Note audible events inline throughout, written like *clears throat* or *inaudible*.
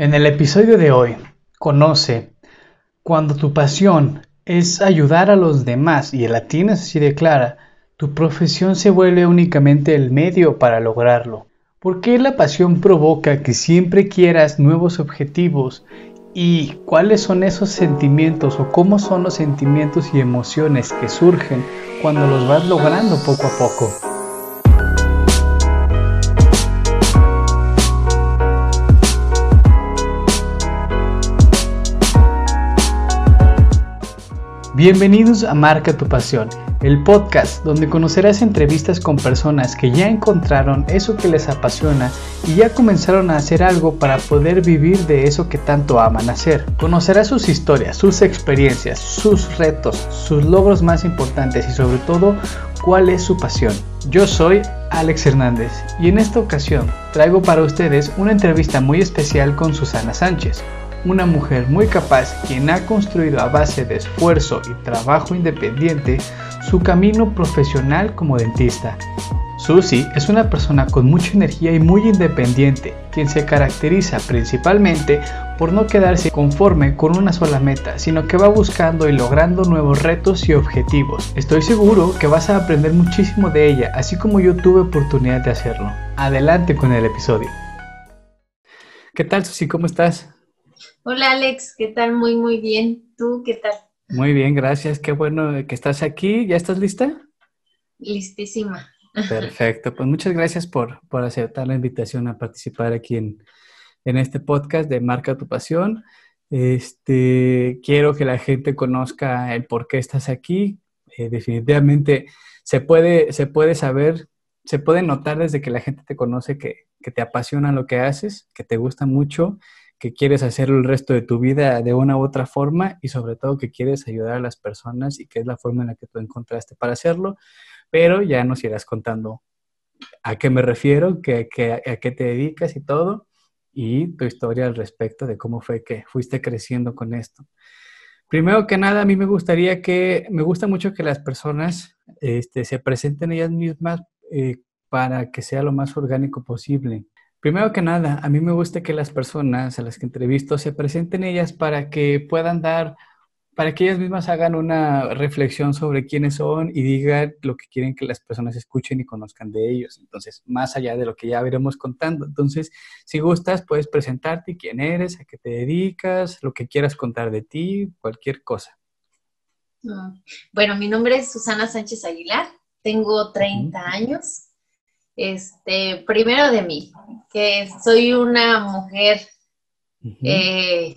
En el episodio de hoy, conoce cuando tu pasión es ayudar a los demás y la tienes así de clara, tu profesión se vuelve únicamente el medio para lograrlo. ¿Por qué la pasión provoca que siempre quieras nuevos objetivos? ¿Y cuáles son esos sentimientos o cómo son los sentimientos y emociones que surgen cuando los vas logrando poco a poco? Bienvenidos a Marca tu Pasión, el podcast donde conocerás entrevistas con personas que ya encontraron eso que les apasiona y ya comenzaron a hacer algo para poder vivir de eso que tanto aman hacer. Conocerás sus historias, sus experiencias, sus retos, sus logros más importantes y sobre todo cuál es su pasión. Yo soy Alex Hernández y en esta ocasión traigo para ustedes una entrevista muy especial con Susana Sánchez una mujer muy capaz quien ha construido a base de esfuerzo y trabajo independiente su camino profesional como dentista. Susie es una persona con mucha energía y muy independiente, quien se caracteriza principalmente por no quedarse conforme con una sola meta, sino que va buscando y logrando nuevos retos y objetivos. Estoy seguro que vas a aprender muchísimo de ella, así como yo tuve oportunidad de hacerlo. Adelante con el episodio. ¿Qué tal, Susi? ¿Cómo estás? Hola Alex, ¿qué tal? Muy, muy bien. ¿Tú qué tal? Muy bien, gracias. Qué bueno que estás aquí. ¿Ya estás lista? Listísima. Perfecto. Pues muchas gracias por, aceptar la invitación a participar aquí en, este podcast de Marca tu Pasión. Este, quiero que la gente conozca el por qué estás aquí. Eh, definitivamente se puede, se puede saber, se puede notar desde que la gente te conoce que, que te apasiona lo que haces, que te gusta mucho que quieres hacer el resto de tu vida de una u otra forma y sobre todo que quieres ayudar a las personas y que es la forma en la que tú encontraste para hacerlo, pero ya nos irás contando a qué me refiero, a qué te dedicas y todo, y tu historia al respecto de cómo fue que fuiste creciendo con esto. Primero que nada, a mí me gustaría que, me gusta mucho que las personas este, se presenten ellas mismas eh, para que sea lo más orgánico posible. Primero que nada, a mí me gusta que las personas a las que entrevisto se presenten ellas para que puedan dar, para que ellas mismas hagan una reflexión sobre quiénes son y digan lo que quieren que las personas escuchen y conozcan de ellos. Entonces, más allá de lo que ya veremos contando. Entonces, si gustas, puedes presentarte quién eres, a qué te dedicas, lo que quieras contar de ti, cualquier cosa. Mm. Bueno, mi nombre es Susana Sánchez Aguilar, tengo 30 años. Este, primero de mí, que soy una mujer eh,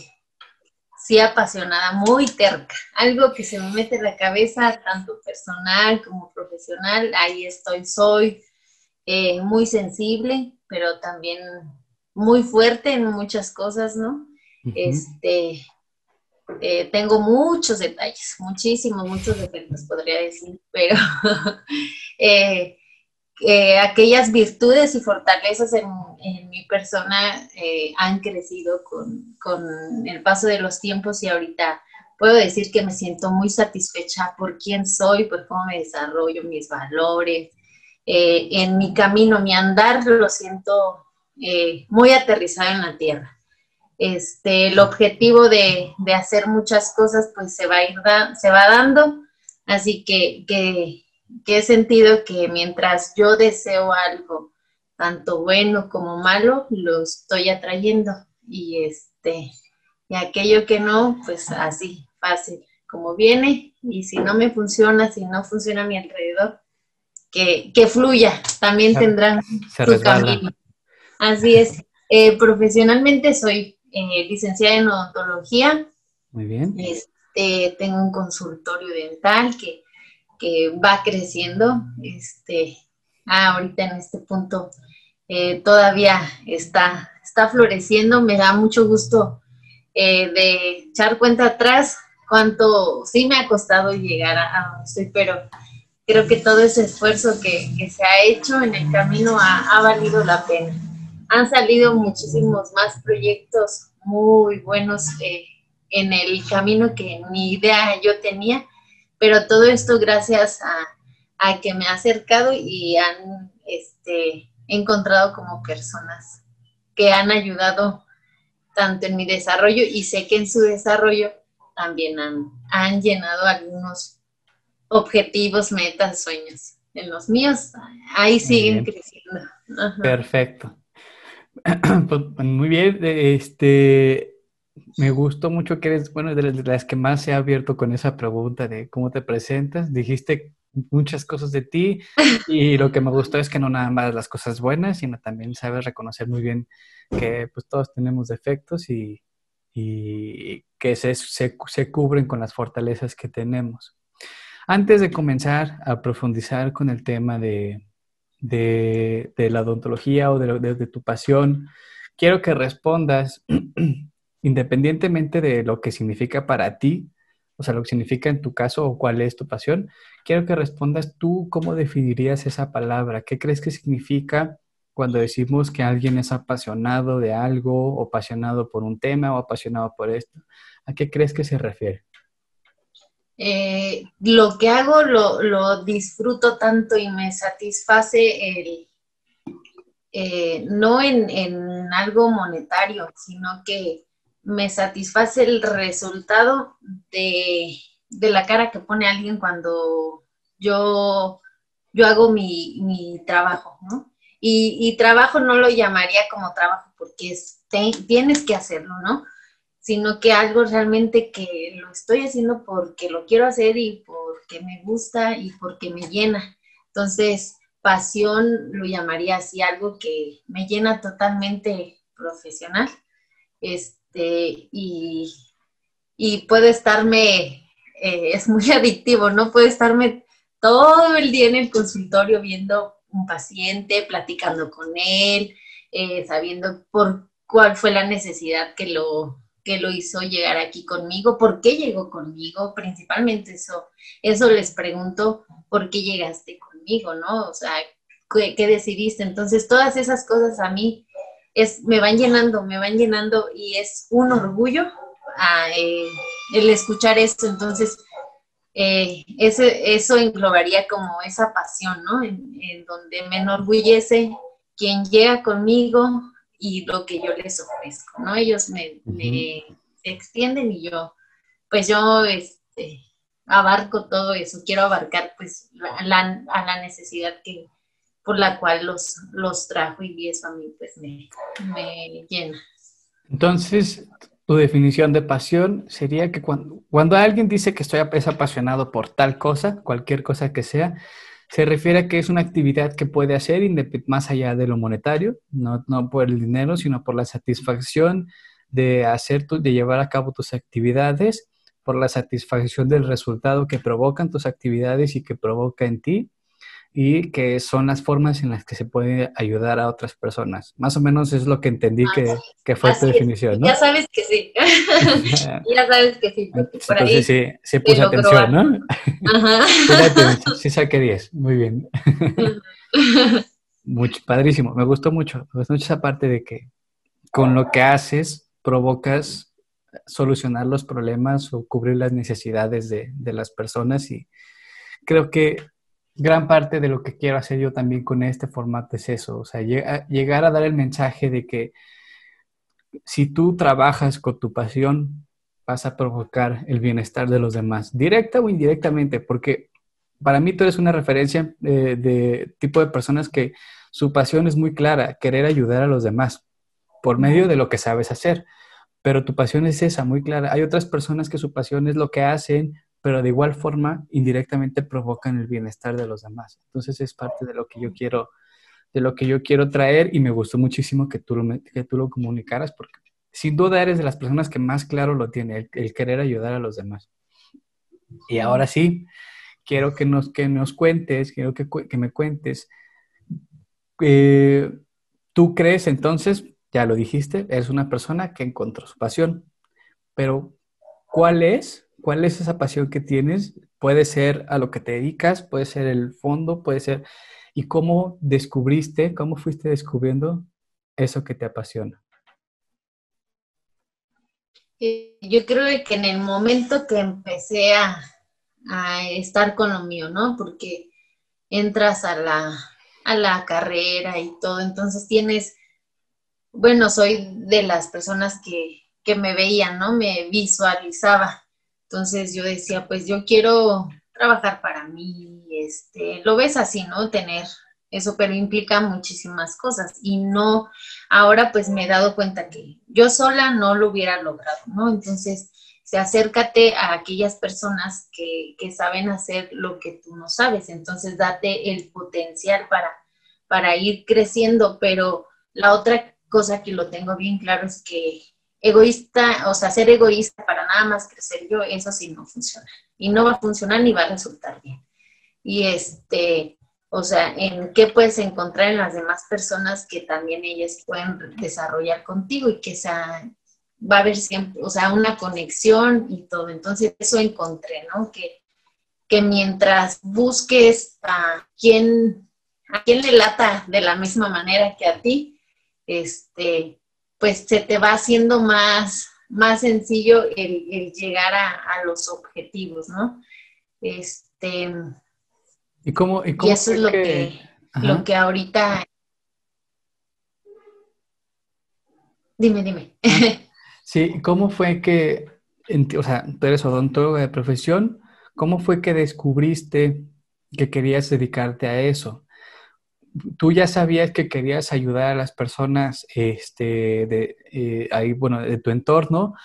sí apasionada, muy terca, algo que se me mete en la cabeza, tanto personal como profesional, ahí estoy, soy eh, muy sensible, pero también muy fuerte en muchas cosas, ¿no? Este, eh, tengo muchos detalles, muchísimos, muchos defectos podría decir, pero *laughs* Eh, aquellas virtudes y fortalezas en, mi persona eh, han crecido con, el paso de los tiempos y ahorita puedo decir que me siento muy satisfecha por quién soy, por cómo me desarrollo, mis valores. Eh, en mi camino, mi andar, lo siento muy aterrizado en la tierra. Este, el objetivo de, hacer muchas cosas pues se va, a ir se va dando, así que, que que he sentido que mientras yo deseo algo, tanto bueno como malo, lo estoy atrayendo. Y este, y aquello que no, pues así, fácil, como viene, y si no me funciona, si no funciona a mi alrededor, que, fluya, también tendrán su camino. Así es. Eh, profesionalmente soy eh, licenciada en odontología. Muy bien. Este, tengo un consultorio dental que que va creciendo. Este, ah, ahorita en este punto eh, todavía está, está floreciendo. Me da mucho gusto eh, de echar cuenta atrás cuánto sí me ha costado llegar a, donde estoy, pero creo que todo ese esfuerzo que, se ha hecho en el camino ha, valido la pena. Han salido muchísimos más proyectos muy buenos eh, en el camino que ni idea yo tenía pero todo esto gracias a, que me ha acercado y han este, encontrado como personas que han ayudado tanto en mi desarrollo y sé que en su desarrollo también han, han llenado algunos objetivos, metas, sueños. En los míos, ahí siguen creciendo. Perfecto. *clears throat* Pues, muy bien, este, me gustó mucho que eres, bueno, de las que más se ha abierto con esa pregunta de cómo te presentas. Dijiste muchas cosas de ti *laughs* y lo que me gustó es que no nada más las cosas buenas, sino también sabes reconocer muy bien que pues todos tenemos defectos y, y que se, se, se, cubren con las fortalezas que tenemos. Antes de comenzar a profundizar con el tema de, de, de la odontología o de, de, de tu pasión, quiero que respondas, *clears throat* independientemente de lo que significa para ti, o sea, lo que significa en tu caso o cuál es tu pasión, quiero que respondas tú cómo definirías esa palabra, qué crees que significa cuando decimos que alguien es apasionado de algo o apasionado por un tema o apasionado por esto. ¿A qué crees que se refiere? Eh, lo que hago lo, disfruto tanto y me satisface el, eh, no en, en, algo monetario, sino que me satisface el resultado de, la cara que pone alguien cuando yo, yo hago mi, trabajo, ¿no? Y, trabajo no lo llamaría como trabajo porque es, tienes que hacerlo, ¿no? Sino que algo realmente que lo estoy haciendo porque lo quiero hacer y porque me gusta y porque me llena. Entonces, pasión lo llamaría así, algo que me llena totalmente profesional. Este, y, y puedo estarme, eh, es muy *laughs* adictivo, ¿no? Puedo estarme todo el día en el consultorio viendo un paciente, platicando con él, eh, sabiendo por cuál fue la necesidad que lo, que lo hizo llegar aquí conmigo, por qué llegó conmigo, principalmente eso, eso les pregunto, ¿por qué llegaste conmigo, no? O sea, ¿qué, qué decidiste? Entonces, todas esas cosas a mí es, me van llenando, me van llenando y es un orgullo ah, eh, el escuchar esto. Entonces, eh, ese, eso englobaría como esa pasión, ¿no? En, donde me enorgullece quien llega conmigo y lo que yo les ofrezco, ¿no? Ellos me, extienden y yo, pues yo este, abarco todo eso, quiero abarcar pues a la necesidad que, por la cual los, los trajo y eso a mí pues me, llena. Entonces, tu definición de pasión sería que cuando, cuando alguien dice que estoy es apasionado por tal cosa, cualquier cosa que sea, se refiere a que es una actividad que puede hacer más allá de lo monetario, no, no por el dinero, sino por la satisfacción de hacer, tu, de llevar a cabo tus actividades, por la satisfacción del resultado que provocan tus actividades y que provoca en ti, y que son las formas en las que se puede ayudar a otras personas. Más o menos es lo que entendí que, que, fue tu definición, ¿no? Ya sabes que sí. *laughs* ya sabes que sí. Entonces sí, sí puse atención, ¿no? Ajá. *laughs* sí saqué 10. Muy bien. *laughs* mucho, padrísimo. Me gustó mucho. Me gustó mucho esa parte de que con lo que haces provocas solucionar los problemas o cubrir las necesidades de, de las personas y creo que gran parte de lo que quiero hacer yo también con este formato es eso, o sea, llegar a dar el mensaje de que si tú trabajas con tu pasión, vas a provocar el bienestar de los demás, directa o indirectamente, porque para mí tú eres una referencia de, de tipo de personas que su pasión es muy clara, querer ayudar a los demás por medio de lo que sabes hacer. Pero tu pasión es esa, muy clara. Hay otras personas que su pasión es lo que hacen pero de igual forma indirectamente provocan el bienestar de los demás. Entonces es parte de lo que yo quiero, de lo que yo quiero traer y me gustó muchísimo que tú lo, que tú lo comunicaras porque sin duda eres de las personas que más claro lo tiene, el, querer ayudar a los demás. Y ahora sí, quiero que nos, que nos cuentes, quiero que, que me cuentes, eh, tú crees entonces, ya lo dijiste, eres una persona que encontró su pasión, pero ¿cuál es ¿Cuál es esa pasión que tienes? Puede ser a lo que te dedicas, puede ser el fondo, puede ser... ¿Y cómo descubriste, cómo fuiste descubriendo eso que te apasiona? Eh, yo creo que en el momento que empecé a, estar con lo mío, ¿no? Porque entras a la, a la carrera y todo, entonces tienes bueno, soy de las personas que, que me veían, ¿no? Me visualizaba. Entonces yo decía, pues yo quiero trabajar para mí, este, lo ves así, ¿no? Tener eso, pero implica muchísimas cosas y no, ahora pues me he dado cuenta que yo sola no lo hubiera logrado, ¿no? Entonces, se acércate a aquellas personas que, que saben hacer lo que tú no sabes, entonces date el potencial para, para ir creciendo, pero la otra cosa que lo tengo bien claro es que egoísta, o sea, ser egoísta para nada más crecer yo, eso sí no funciona. Y no va a funcionar ni va a resultar bien. Y este, o sea, en qué puedes encontrar en las demás personas que también ellas pueden desarrollar contigo y que sea, va a haber siempre, o sea, una conexión y todo. Entonces, eso encontré, ¿no? Que, que mientras busques a quién, a quién le lata de la misma manera que a ti, este, pues se te va haciendo más, más sencillo el, llegar a, los objetivos, ¿no? Este, ¿Y, cómo, y, eso es lo que, lo que ahorita... Dime, dime. Ah, *laughs* sí, ¿cómo fue que, o sea, tú eres odontóloga de profesión, ¿cómo fue que descubriste que querías dedicarte a eso? Tú ya sabías que querías ayudar a las personas este, de, eh, ahí, bueno, de tu entorno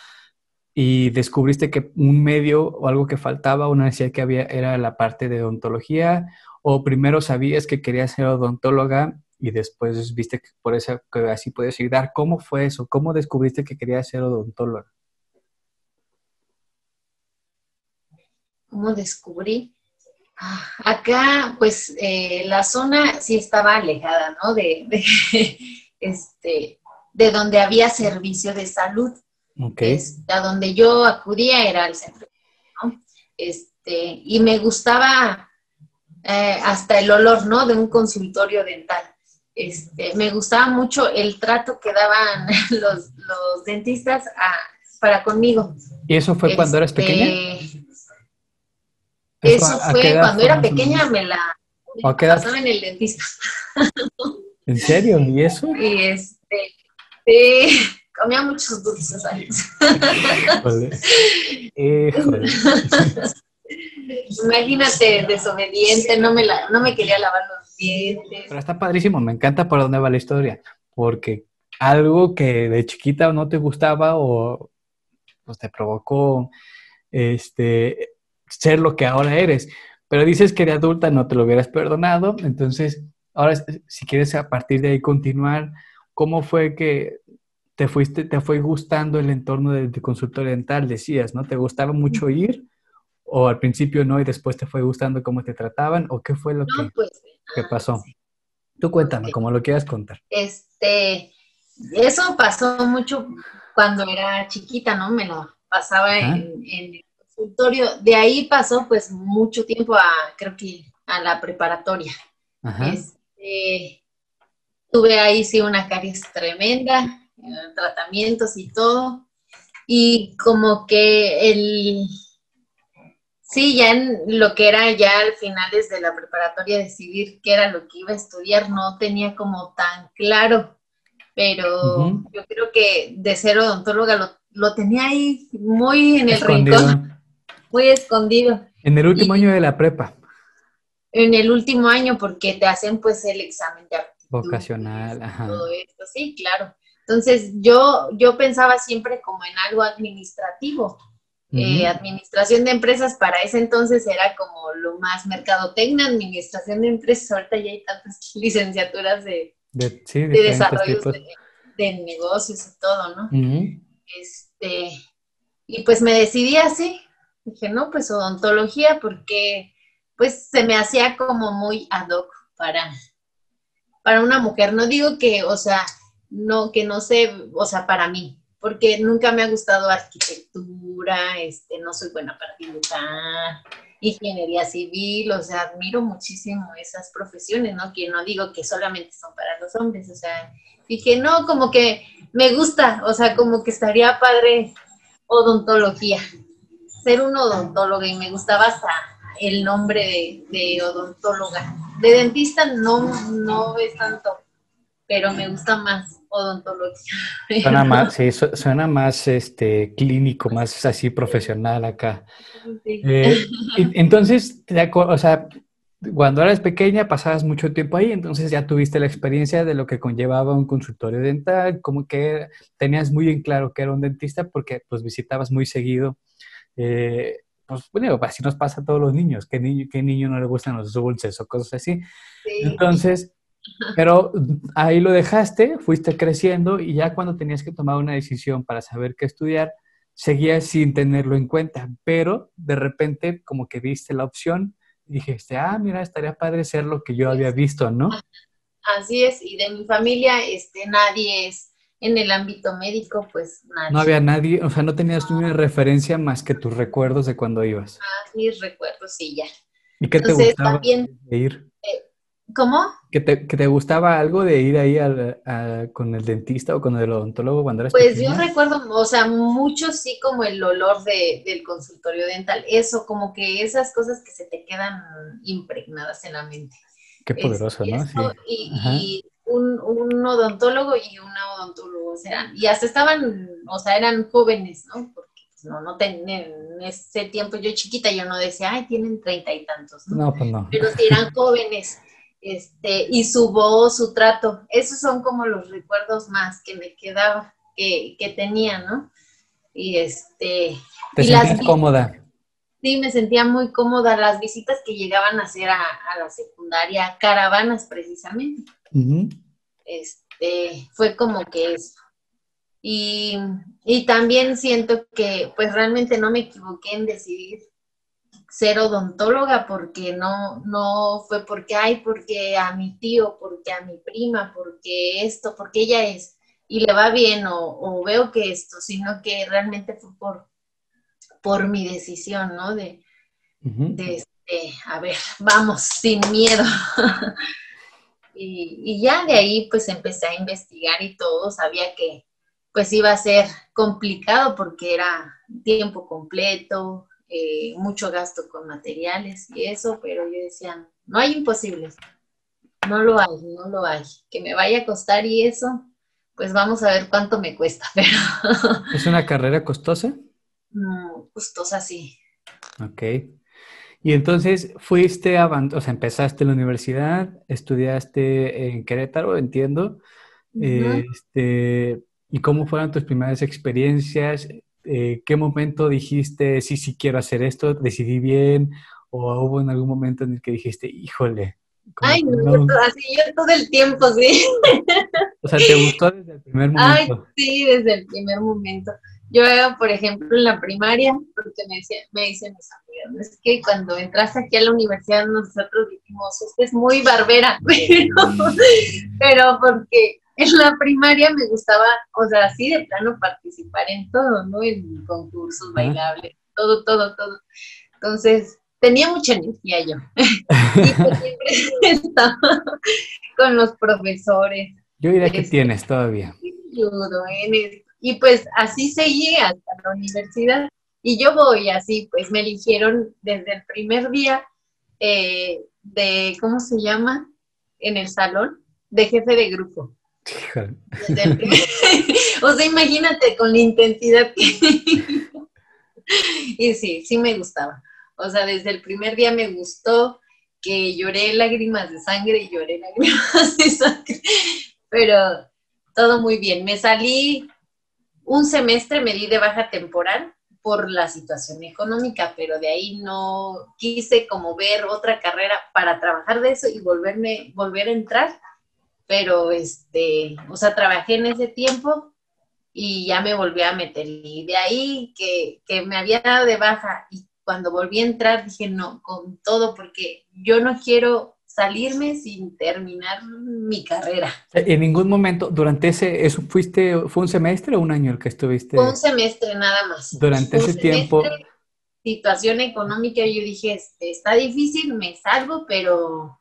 y descubriste que un medio o algo que faltaba, una necesidad que había era la parte de odontología o primero sabías que querías ser odontóloga y después viste que por eso que así puedes ayudar. ¿Cómo fue eso? ¿Cómo descubriste que querías ser odontóloga? ¿Cómo descubrí? Acá, pues, eh, la zona sí estaba alejada, ¿no? De, *laughs* este, de donde había servicio de salud. Okay. a donde yo acudía era al centro, ¿no? Este, y me gustaba eh, hasta el olor, ¿no? De un consultorio dental. Este, me gustaba mucho el trato que daban *laughs* los, dentistas para conmigo. ¿Y eso fue cuando eras este, pequeña? Eso, fue cuando era pequeña, me la pasaba en el dentista. *laughs* ¿En serio? ¿Y eso? Y este, sí, comía muchos dulces ahí. *laughs* Híjole. *laughs* Imagínate, desobediente, no me, la, no me quería lavar los dientes. Pero está padrísimo, me encanta por dónde va la historia, porque algo que de chiquita no te gustaba o pues, te provocó este, ser lo que ahora eres. Pero dices que de adulta no te lo hubieras perdonado, entonces ahora si quieres a partir de ahí continuar, ¿cómo fue que te fuiste, te fue gustando el entorno de, de consultorio dental? Decías, ¿no? ¿Te gustaba mucho ir? ¿O al principio no y después te fue gustando cómo te trataban? ¿O qué fue lo que, pues, pasó? Tú cuéntame, como lo quieras contar. Este, eso pasó mucho cuando era chiquita, ¿no? Me lo pasaba en, en, de ahí pasó pues mucho tiempo a, creo que a la preparatoria. Este, tuve ahí sí una caries tremenda, eh, tratamientos y todo. Y como que el, sí, ya en lo que era ya al final desde la preparatoria decidir qué era lo que iba a estudiar, no tenía como tan claro. Pero yo creo que de ser odontóloga lo, tenía ahí muy en el rincón muy escondido. En el último año de la prepa. En el último año, porque te hacen pues el examen de aptitud. Vocacional, ajá. Todo esto, sí, claro. Entonces yo, yo pensaba siempre como en algo administrativo. Eh, administración de empresas para ese entonces era como lo más mercadotecnia, administración de empresas, ahorita ya hay tantas *laughs* licenciaturas de, de, sí, de desarrollo de, negocios y todo, ¿no? Este, y pues me decidí así, Dije, no, pues odontología, porque pues se me hacía como muy ad hoc para, para una mujer. No digo que, o sea, no, que no sé, o sea, para mí, porque nunca me ha gustado arquitectura, este, no soy buena para dibujar, ingeniería civil, o sea, admiro muchísimo esas profesiones, ¿no? Que no digo que solamente son para los hombres, o sea, dije, no, como que me gusta, o sea, como que estaría padre odontología ser un odontóloga y me gustaba hasta el nombre de, odontóloga. De dentista no, no es tanto, pero me gusta más odontología. Suena *laughs* más, sí, suena más este, clínico, más así profesional acá. Eh, entonces, o sea, cuando eras pequeña pasabas mucho tiempo ahí, entonces ya tuviste la experiencia de lo que conllevaba un consultorio dental, como que tenías muy en claro que era un dentista porque pues visitabas muy seguido. Eh, pues bueno, así nos pasa a todos los niños, ¿qué niño, qué niño no le gustan los dulces o cosas así? Entonces, pero ahí lo dejaste, fuiste creciendo y ya cuando tenías que tomar una decisión para saber qué estudiar, seguías sin tenerlo en cuenta, pero de repente como que viste la opción y dijiste, ah, mira, estaría padre ser lo que yo había visto, ¿no? Así es, y de mi familia este, nadie es en el ámbito médico, pues nadie. No había nadie, o sea, no tenías una referencia más que tus recuerdos de cuando ibas. Ah, mis recuerdos, sí, ya. ¿Y qué te gustaba de ir? ¿Cómo? ¿Que te, gustaba algo de ir ahí con el dentista o con el odontólogo cuando eras Pues yo recuerdo, o sea, mucho sí como el olor del consultorio dental, eso, como que esas cosas que se te quedan impregnadas en la mente. Qué poderoso, ¿no? Sí. Y, un, odontólogo y una odontólogo, o sea, y hasta estaban, o sea, eran jóvenes, ¿no? Porque pues, no, no tenían, en ese tiempo yo chiquita, yo no decía, ay, tienen treinta y tantos, ¿no? No, pues no. Pero sí eran jóvenes este, y su voz, su trato, esos son como los recuerdos más que me quedaba, que, que tenía, ¿no? Y este... ¿Te sentías cómoda? Sí, me sentía muy cómoda. Las visitas que llegaban a hacer a, la secundaria, caravanas precisamente. Este, fue como que eso. Y, y también siento que pues realmente no me equivoqué en decidir ser odontóloga porque no, no fue porque, ay, porque a mi tío, porque a mi prima, porque esto, porque ella es y le va bien o, veo que esto, sino que realmente fue por, por mi decisión, ¿no? De, de este, a ver, vamos, sin miedo. *laughs* y, y ya de ahí pues empecé a investigar y todo, sabía que pues iba a ser complicado porque era tiempo completo, eh, mucho gasto con materiales y eso, pero yo decía, no hay imposibles, no lo hay, no lo hay, que me vaya a costar y eso, pues vamos a ver cuánto me cuesta, *laughs* pero... ¿Es una carrera costosa? Mm, costosa, sí. Ok. Y entonces fuiste a, o sea, empezaste la universidad, estudiaste en Querétaro, entiendo. este, ¿Y cómo fueron tus primeras experiencias? eh, ¿qué momento dijiste, sí, sí quiero hacer esto, decidí bien? ¿O hubo en algún momento en el que dijiste, híjole? Ay, no, así yo todo el tiempo, sí. O sea, ¿te gustó desde el primer *laughs* momento? Ay, sí, desde el primer momento. Yo, por ejemplo, en la primaria, porque me, decía, me dicen mis amigos, es que cuando entraste aquí a la universidad nosotros dijimos, usted es muy barbera, *laughs* pero, pero porque en la primaria me gustaba, o sea, así de plano participar en todo, ¿no? En concursos, bailables, todo, todo, todo. Entonces, tenía mucha energía yo. *laughs* y pues siempre estaba con los profesores. Yo diría que este, tienes todavía. Y pues así seguí hasta la universidad. Y yo voy así, pues me eligieron desde el primer día eh, de, ¿cómo se llama? En el salón, de jefe de grupo. *laughs* o sea, imagínate con la intensidad *laughs* y sí, sí me gustaba. O sea, desde el primer día me gustó que lloré lágrimas de sangre y lloré lágrimas *laughs* de sangre. Pero todo muy bien. Me salí un semestre, me di de baja temporal por la situación económica, pero de ahí no quise como ver otra carrera para trabajar de eso y volverme, volver a entrar pero este, o sea, trabajé en ese tiempo y ya me volví a meter. Y de ahí que, que me había dado de baja y cuando volví a entrar dije, no, con todo, porque yo no quiero salirme sin terminar mi carrera. En ningún momento, durante ese, eso fuiste, ¿fue un semestre o un año el que estuviste? Fue un semestre nada más. Durante ese tiempo. Situación económica, yo dije, este, está difícil, me salgo, pero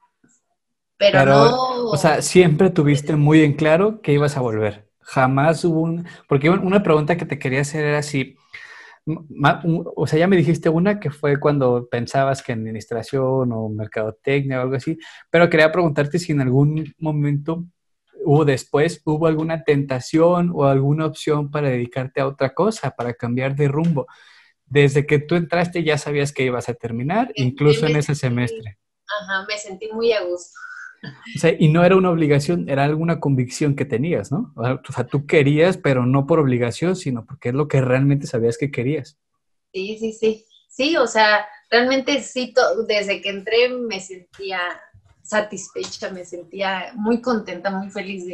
pero, no... O sea, siempre tuviste muy en claro que ibas a volver. Jamás hubo un... Porque una pregunta que te quería hacer era si... O sea, ya me dijiste una que fue cuando pensabas que administración o mercadotecnia o algo así, pero quería preguntarte si en algún momento hubo después, hubo alguna tentación o alguna opción para dedicarte a otra cosa, para cambiar de rumbo. Desde que tú entraste ya sabías que ibas a terminar, incluso en ese semestre. Ajá, me sentí muy a gusto. O sea, y no era una obligación, era alguna convicción que tenías, ¿no? O sea, tú querías, pero no por obligación, sino porque es lo que realmente sabías que querías. Sí, sí, sí. Sí, o sea, realmente sí, desde que entré me sentía satisfecha, me sentía muy contenta, muy feliz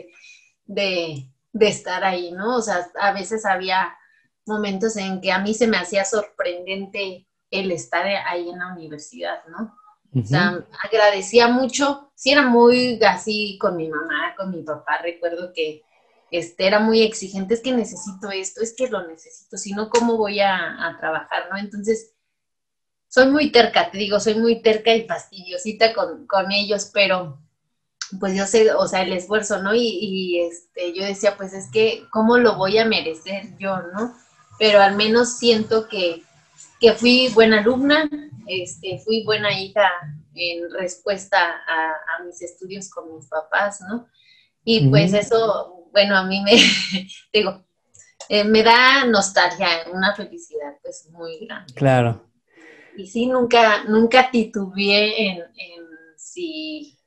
de, de estar ahí, ¿no? O sea, a veces había momentos en que a mí se me hacía sorprendente el estar ahí en la universidad, ¿no? O sea, agradecía mucho, sí era muy así con mi mamá, con mi papá, recuerdo que este, era muy exigente, es que necesito esto, es que lo necesito, si no, ¿cómo voy a, trabajar, no? Entonces, soy muy terca, te digo, soy muy terca y fastidiosita con, con ellos, pero pues yo sé, o sea, el esfuerzo, ¿no? Y, y, este, yo decía, pues es que, ¿cómo lo voy a merecer yo, no? Pero al menos siento que, que fui buena alumna, este, fui buena hija en respuesta a, mis estudios con mis papás, ¿no? Y pues eso, bueno, a mí me, *laughs* digo, eh, me da nostalgia, una felicidad pues muy grande. Claro. Y sí, nunca, nunca titubeé en, en si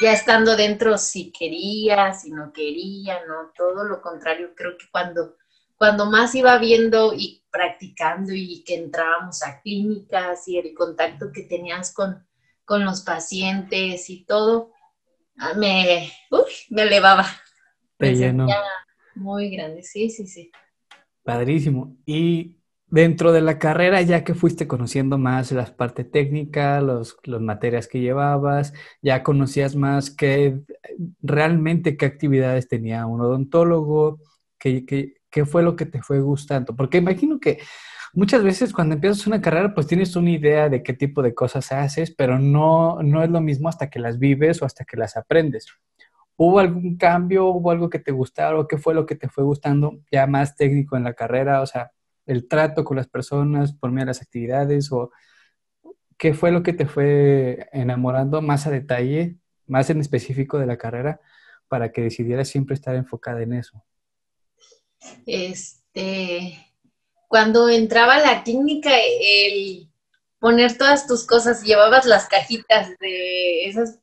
ya estando dentro, si quería, si no quería, no, todo lo contrario, creo que cuando cuando más iba viendo y practicando y que entrábamos a clínicas y el contacto que tenías con, con los pacientes y todo, ah, me, me elevaba. Te Muy grande, sí, sí, sí. Padrísimo. Y dentro de la carrera, ya que fuiste conociendo más las partes técnicas, los, las materias que llevabas, ya conocías más qué realmente qué actividades tenía un odontólogo, qué, qué, ¿Qué fue lo que te fue gustando? Porque imagino que muchas veces cuando empiezas una carrera, pues tienes una idea de qué tipo de cosas haces, pero no, no es lo mismo hasta que las vives o hasta que las aprendes. ¿Hubo algún cambio? ¿Hubo algo que te gustara? ¿O qué fue lo que te fue gustando ya más técnico en la carrera? O sea, el trato con las personas por medio de las actividades o qué fue lo que te fue enamorando más a detalle, más en específico de la carrera para que decidieras siempre estar enfocada en eso. Este, cuando entraba a la clínica, el poner todas tus cosas, llevabas las cajitas de esas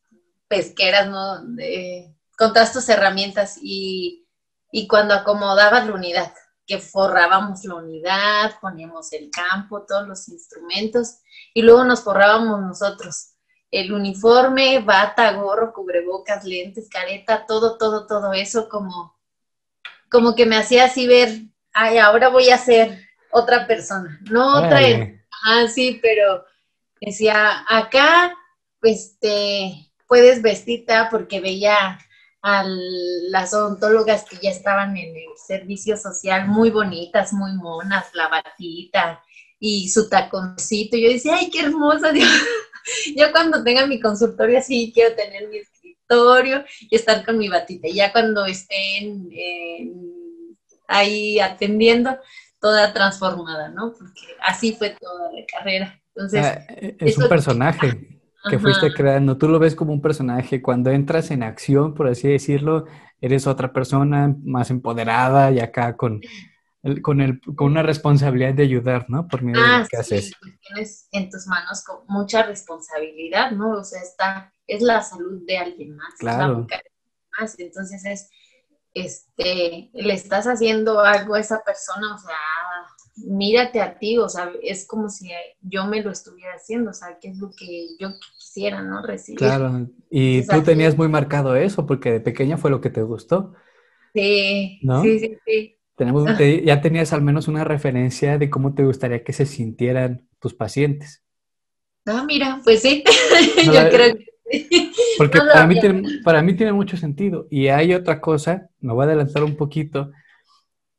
pesqueras, ¿no? con todas tus herramientas y, y cuando acomodabas la unidad, que forrábamos la unidad, poníamos el campo, todos los instrumentos y luego nos forrábamos nosotros. El uniforme, bata, gorro, cubrebocas, lentes, careta, todo, todo, todo eso como como que me hacía así ver, ay, ahora voy a ser otra persona, no otra, ah, sí, pero decía, acá, pues te puedes vestirte porque veía a las odontólogas que ya estaban en el servicio social, muy bonitas, muy monas, la batita y su taconcito. Yo decía, ay, qué hermosa. *laughs* Yo cuando tenga mi consultorio así quiero tener y estar con mi batita. Y ya cuando estén ahí atendiendo, toda transformada, ¿no? Porque así fue toda la carrera. Entonces, ah, es un personaje que fuiste creando. Tú lo ves como un personaje. Cuando entras en acción, por así decirlo, eres otra persona más empoderada y acá con, con, el, con una responsabilidad de ayudar, ¿no? Por medio de lo ah, que sí, haces. Tienes en tus manos con mucha responsabilidad, ¿no? O sea, está es la salud de alguien más. Claro. más. Entonces es, este, le estás haciendo algo a esa persona, o sea, mírate a ti, o sea, es como si yo me lo estuviera haciendo, o sea, qué es lo que yo quisiera, ¿no? Recibir. Claro, y tú tenías muy marcado eso, porque de pequeña fue lo que te gustó. Sí, sí, sí, sí. Tenemos, ya tenías al menos una referencia de cómo te gustaría que se sintieran tus pacientes. Ah, mira, pues sí, *laughs* yo creo que porque para, mí tiene, para mí tiene mucho sentido. Y hay otra cosa, me voy a adelantar un poquito.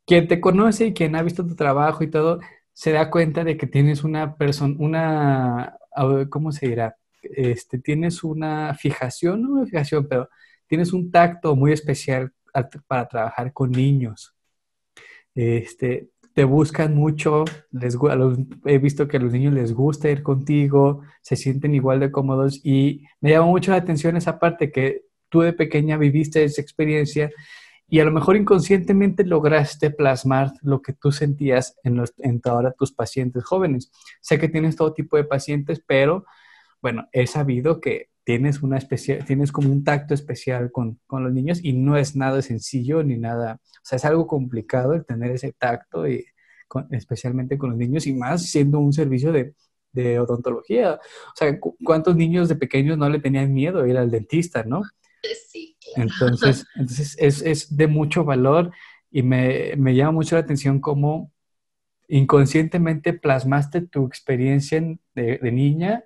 Quien te conoce y quien ha visto tu trabajo y todo, se da cuenta de que tienes una persona, una, ¿cómo se dirá? Este, tienes una fijación, no una fijación, pero tienes un tacto muy especial para trabajar con niños. Este, te buscan mucho, les, he visto que a los niños les gusta ir contigo, se sienten igual de cómodos y me llama mucho la atención esa parte que tú de pequeña viviste esa experiencia y a lo mejor inconscientemente lograste plasmar lo que tú sentías en, los, en ahora tus pacientes jóvenes. Sé que tienes todo tipo de pacientes, pero bueno, he sabido que tienes una especial, tienes como un tacto especial con, con, los niños y no es nada sencillo ni nada, o sea, es algo complicado el tener ese tacto y especialmente con los niños y más siendo un servicio de, de odontología. O sea, ¿cuántos niños de pequeños no le tenían miedo a ir al dentista, no? Sí. Entonces, *laughs* entonces es, es, de mucho valor y me, me, llama mucho la atención cómo inconscientemente plasmaste tu experiencia de, de niña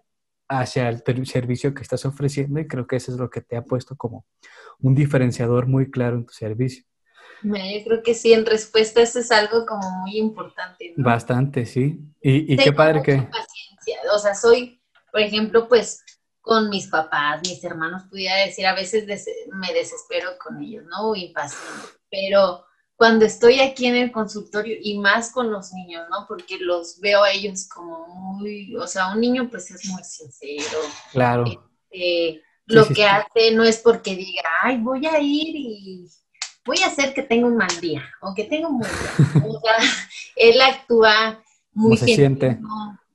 hacia el servicio que estás ofreciendo y creo que eso es lo que te ha puesto como un diferenciador muy claro en tu servicio. Yo creo que sí, en respuesta eso es algo como muy importante. Bastante, sí. Y, y qué padre que... Paciencia. O sea, soy, por ejemplo, pues con mis papás, mis hermanos, pudiera decir, a veces me desespero con ellos, ¿no? Impaciente. Pero cuando estoy aquí en el consultorio y más con los niños, ¿no? Porque los veo a ellos como muy, o sea, un niño pues es muy sincero. Claro. Este, lo que hace no es porque diga, ay, voy a ir y voy a hacer que tenga un mal día o que tenga un buen día. *laughs* o sea, él actúa muy se siente?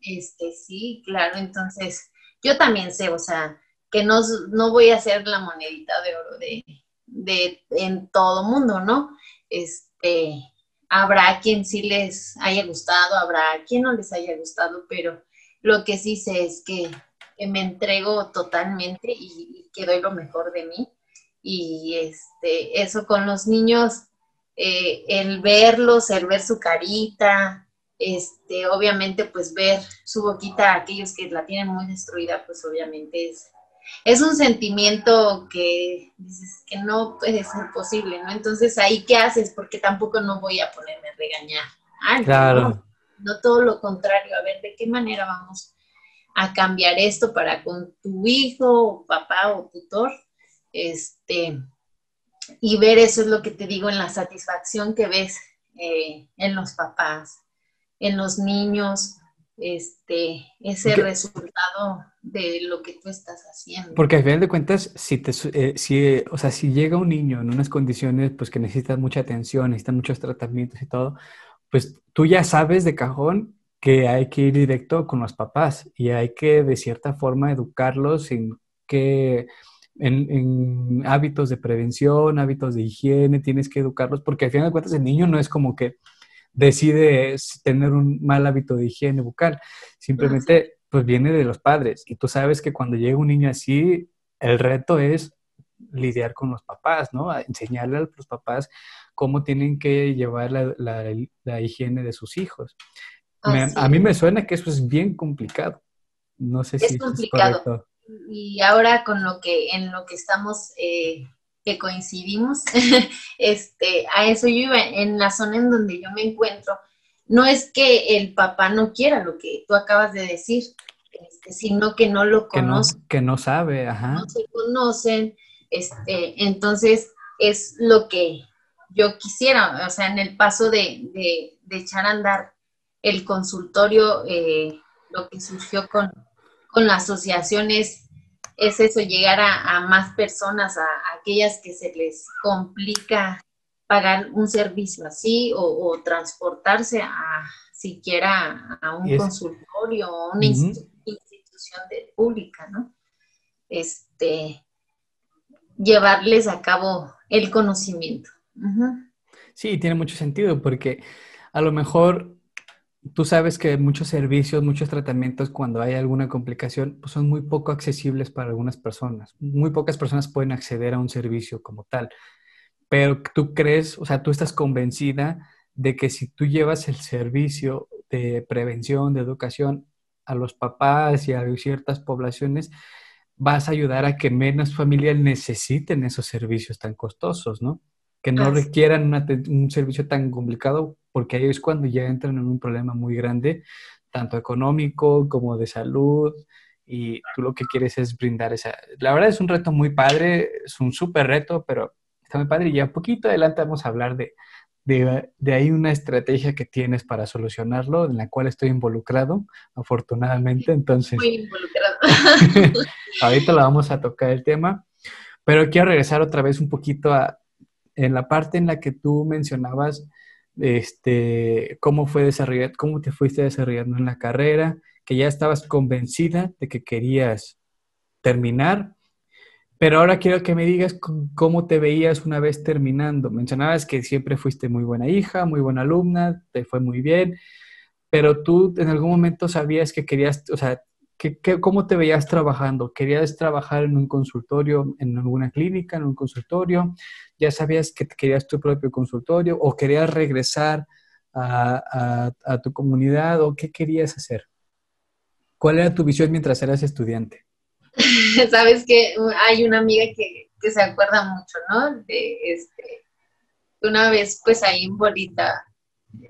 Este, sí, claro, entonces yo también sé, o sea, que no, no voy a ser la monedita de oro de, de en todo mundo, ¿no? Este, habrá quien sí les haya gustado, habrá quien no les haya gustado, pero lo que sí sé es que, me entrego totalmente y, que doy lo mejor de mí. Y este, eso con los niños, eh, el verlos, el ver su carita, este, obviamente pues ver su boquita, aquellos que la tienen muy destruida, pues obviamente es, es un sentimiento que dices que no puede ser posible, ¿no? Entonces, ¿ahí qué haces? Porque tampoco no voy a ponerme a regañar. claro. No, todo lo contrario, a ver, ¿de qué manera vamos a cambiar esto para con tu hijo, papá o tutor? Este, y ver eso es lo que te digo en la satisfacción que ves eh, en los papás, en los niños, este, ese resultado de lo que tú estás haciendo. Porque al final de cuentas, si, te, eh, si, o sea, si llega un niño en unas condiciones pues, que necesita mucha atención, necesita muchos tratamientos y todo, pues tú ya sabes de cajón que hay que ir directo con los papás y hay que de cierta forma educarlos en que en, en, hábitos de prevención, hábitos de higiene, tienes que educarlos, porque al final de cuentas el niño no es como que decide tener un mal hábito de higiene bucal, simplemente pues viene de los padres y tú sabes que cuando llega un niño así, el reto es lidiar con los papás, ¿no? enseñarle a los papás cómo tienen que llevar la, higiene de sus hijos. a mí me suena que eso es bien complicado. No sé si es complicado. y ahora con lo que en lo que estamos eh, que coincidimos, *laughs* este, a eso yo iba en la zona en donde yo me encuentro. No es que el papá no quiera lo que tú acabas de decir, este, sino que no lo conoce. Que no, sabe, ajá. No se conocen, este, entonces es lo que yo quisiera, o sea, en el paso de, echar a andar el consultorio, eh, lo que surgió con, con la asociación es es eso, llegar a, más personas, a, aquellas que se les complica pagar un servicio así o, transportarse a siquiera a un consultorio o una institución pública, ¿no? Este, llevarles a cabo el conocimiento. Sí, tiene mucho sentido porque a lo mejor tú sabes que muchos servicios, muchos tratamientos, cuando hay alguna complicación, pues son muy poco accesibles para algunas personas. Muy pocas personas pueden acceder a un servicio como tal. Pero tú crees, o sea, tú estás convencida de que si tú llevas el servicio de prevención, de educación a los papás y a ciertas poblaciones, vas a ayudar a que menos familias necesiten esos servicios tan costosos, ¿no? Que no requieran un servicio tan complicado porque ahí es cuando ya entran en un problema muy grande, tanto económico como de salud, y tú lo que quieres es brindar esa... La verdad es un reto muy padre, es un súper reto, pero está muy padre. Y ya un poquito adelante vamos a hablar de, de, de, ahí una estrategia que tienes para solucionarlo, en la cual estoy involucrado, afortunadamente, entonces... Muy involucrado. *laughs* ahorita la vamos a tocar el tema, Pero quiero regresar otra vez un poquito a en la parte en la que tú mencionabas este, cómo fue desarrollar, cómo te fuiste desarrollando en la carrera, que ya estabas convencida de que querías terminar, pero ahora quiero que me digas cómo te veías una vez terminando. Mencionabas que siempre fuiste muy buena hija, muy buena alumna, te fue muy bien, pero tú en algún momento sabías que querías, o sea, cómo te veías trabajando? ¿Querías trabajar en un consultorio, en alguna clínica, en un consultorio? ¿Ya sabías que querías tu propio consultorio o querías regresar a, tu comunidad o qué querías hacer? ¿Cuál era tu visión mientras eras estudiante? *laughs* Sabes que hay una amiga que, se acuerda mucho, ¿no? De este, una vez, pues ahí en Bolita,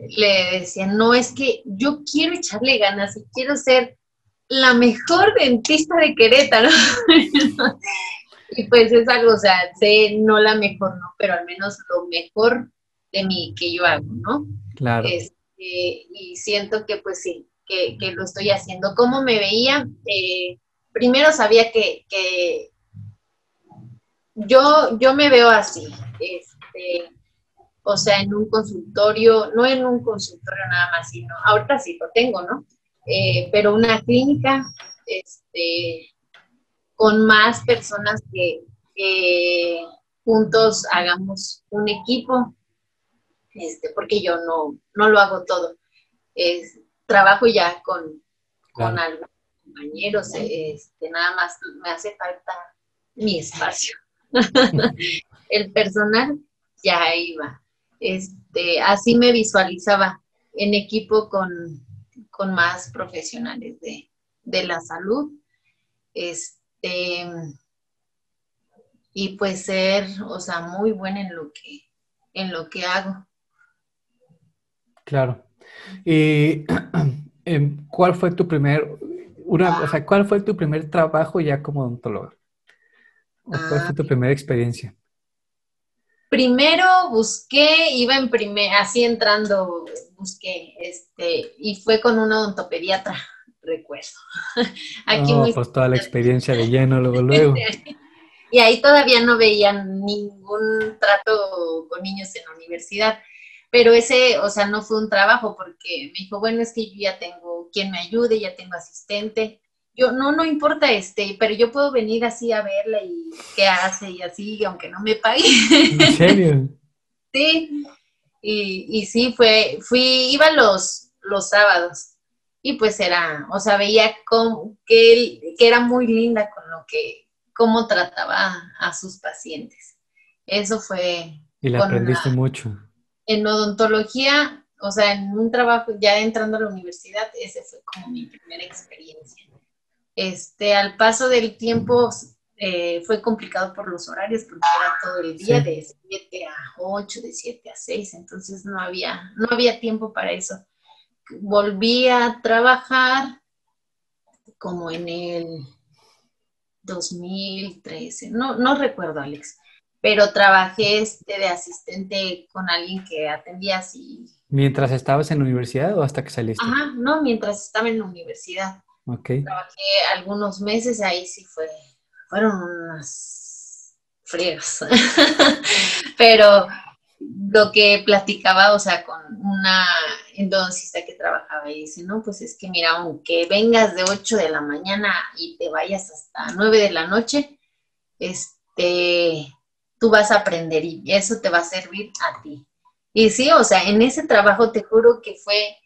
le decía, no, es que yo quiero echarle ganas y quiero ser la mejor dentista de Querétaro. *laughs* y pues es algo, o sea, sé no la mejor, ¿no? Pero al menos lo mejor de mí que yo hago, ¿no? Claro. Este, y siento que pues sí, que, lo estoy haciendo. ¿Cómo me veía? Eh, primero sabía que, yo, yo me veo así, este, o sea, en un consultorio, no en un consultorio nada más, sino, ahorita sí lo tengo, ¿no? Eh, pero una clínica este, con más personas que, juntos hagamos un equipo, este, porque yo no, no lo hago todo. Es, trabajo ya con, con algunos compañeros, este, nada más me hace falta mi espacio. *laughs* El personal ya iba. Este, así me visualizaba en equipo con, con más profesionales de, la salud. Este, y pues ser, o sea, muy buena en lo que, en lo que hago. Claro. ¿Y *clears throat* em, cuál fue tu primer, una, o sea, cuál fue tu primer trabajo ya como odontóloga? ¿Cuál fue tu ah. primera experiencia? Primero busqué, iba en primer, así entrando, busqué, este, y fue con un odontopediatra, recuerdo. *laughs* Aquí pues toda la experiencia de lleno luego, *laughs* luego. y ahí todavía no veían ningún trato con niños en la universidad, pero ese, o sea, no fue un trabajo porque me dijo, bueno, es que yo ya tengo quien me ayude, ya tengo asistente, yo no, no importa este, pero yo puedo venir así a verla y qué hace y así, aunque no me pague. ¿En serio? *laughs* sí, y, y sí, fue, fui, iba los, los sábados y pues era, o sea, veía como que, que era muy linda con lo que, cómo trataba a sus pacientes. Eso fue... Y la aprendiste mucho. En odontología, o sea, en un trabajo, ya entrando a la universidad, ese fue como mi primera experiencia. Este, al paso del tiempo eh, fue complicado por los horarios porque era todo el día de 7 a 8, de 7 a 6, entonces no había, no había tiempo para eso. Volví a trabajar como en el 2013, no, no recuerdo Alex, pero trabajé este de asistente con alguien que atendía así. ¿Mientras estabas en la universidad o hasta que saliste? Ajá, no, mientras estaba en la universidad. Okay. Trabajé algunos meses, ahí sí fue, fueron unas frías. *laughs* Pero lo que platicaba, o sea, con una endodoncista que trabajaba y dice, no, pues es que mira, aunque vengas de 8 de la mañana y te vayas hasta 9 de la noche, este, tú vas a aprender y eso te va a servir a ti. Y sí, o sea, en ese trabajo te juro que fue,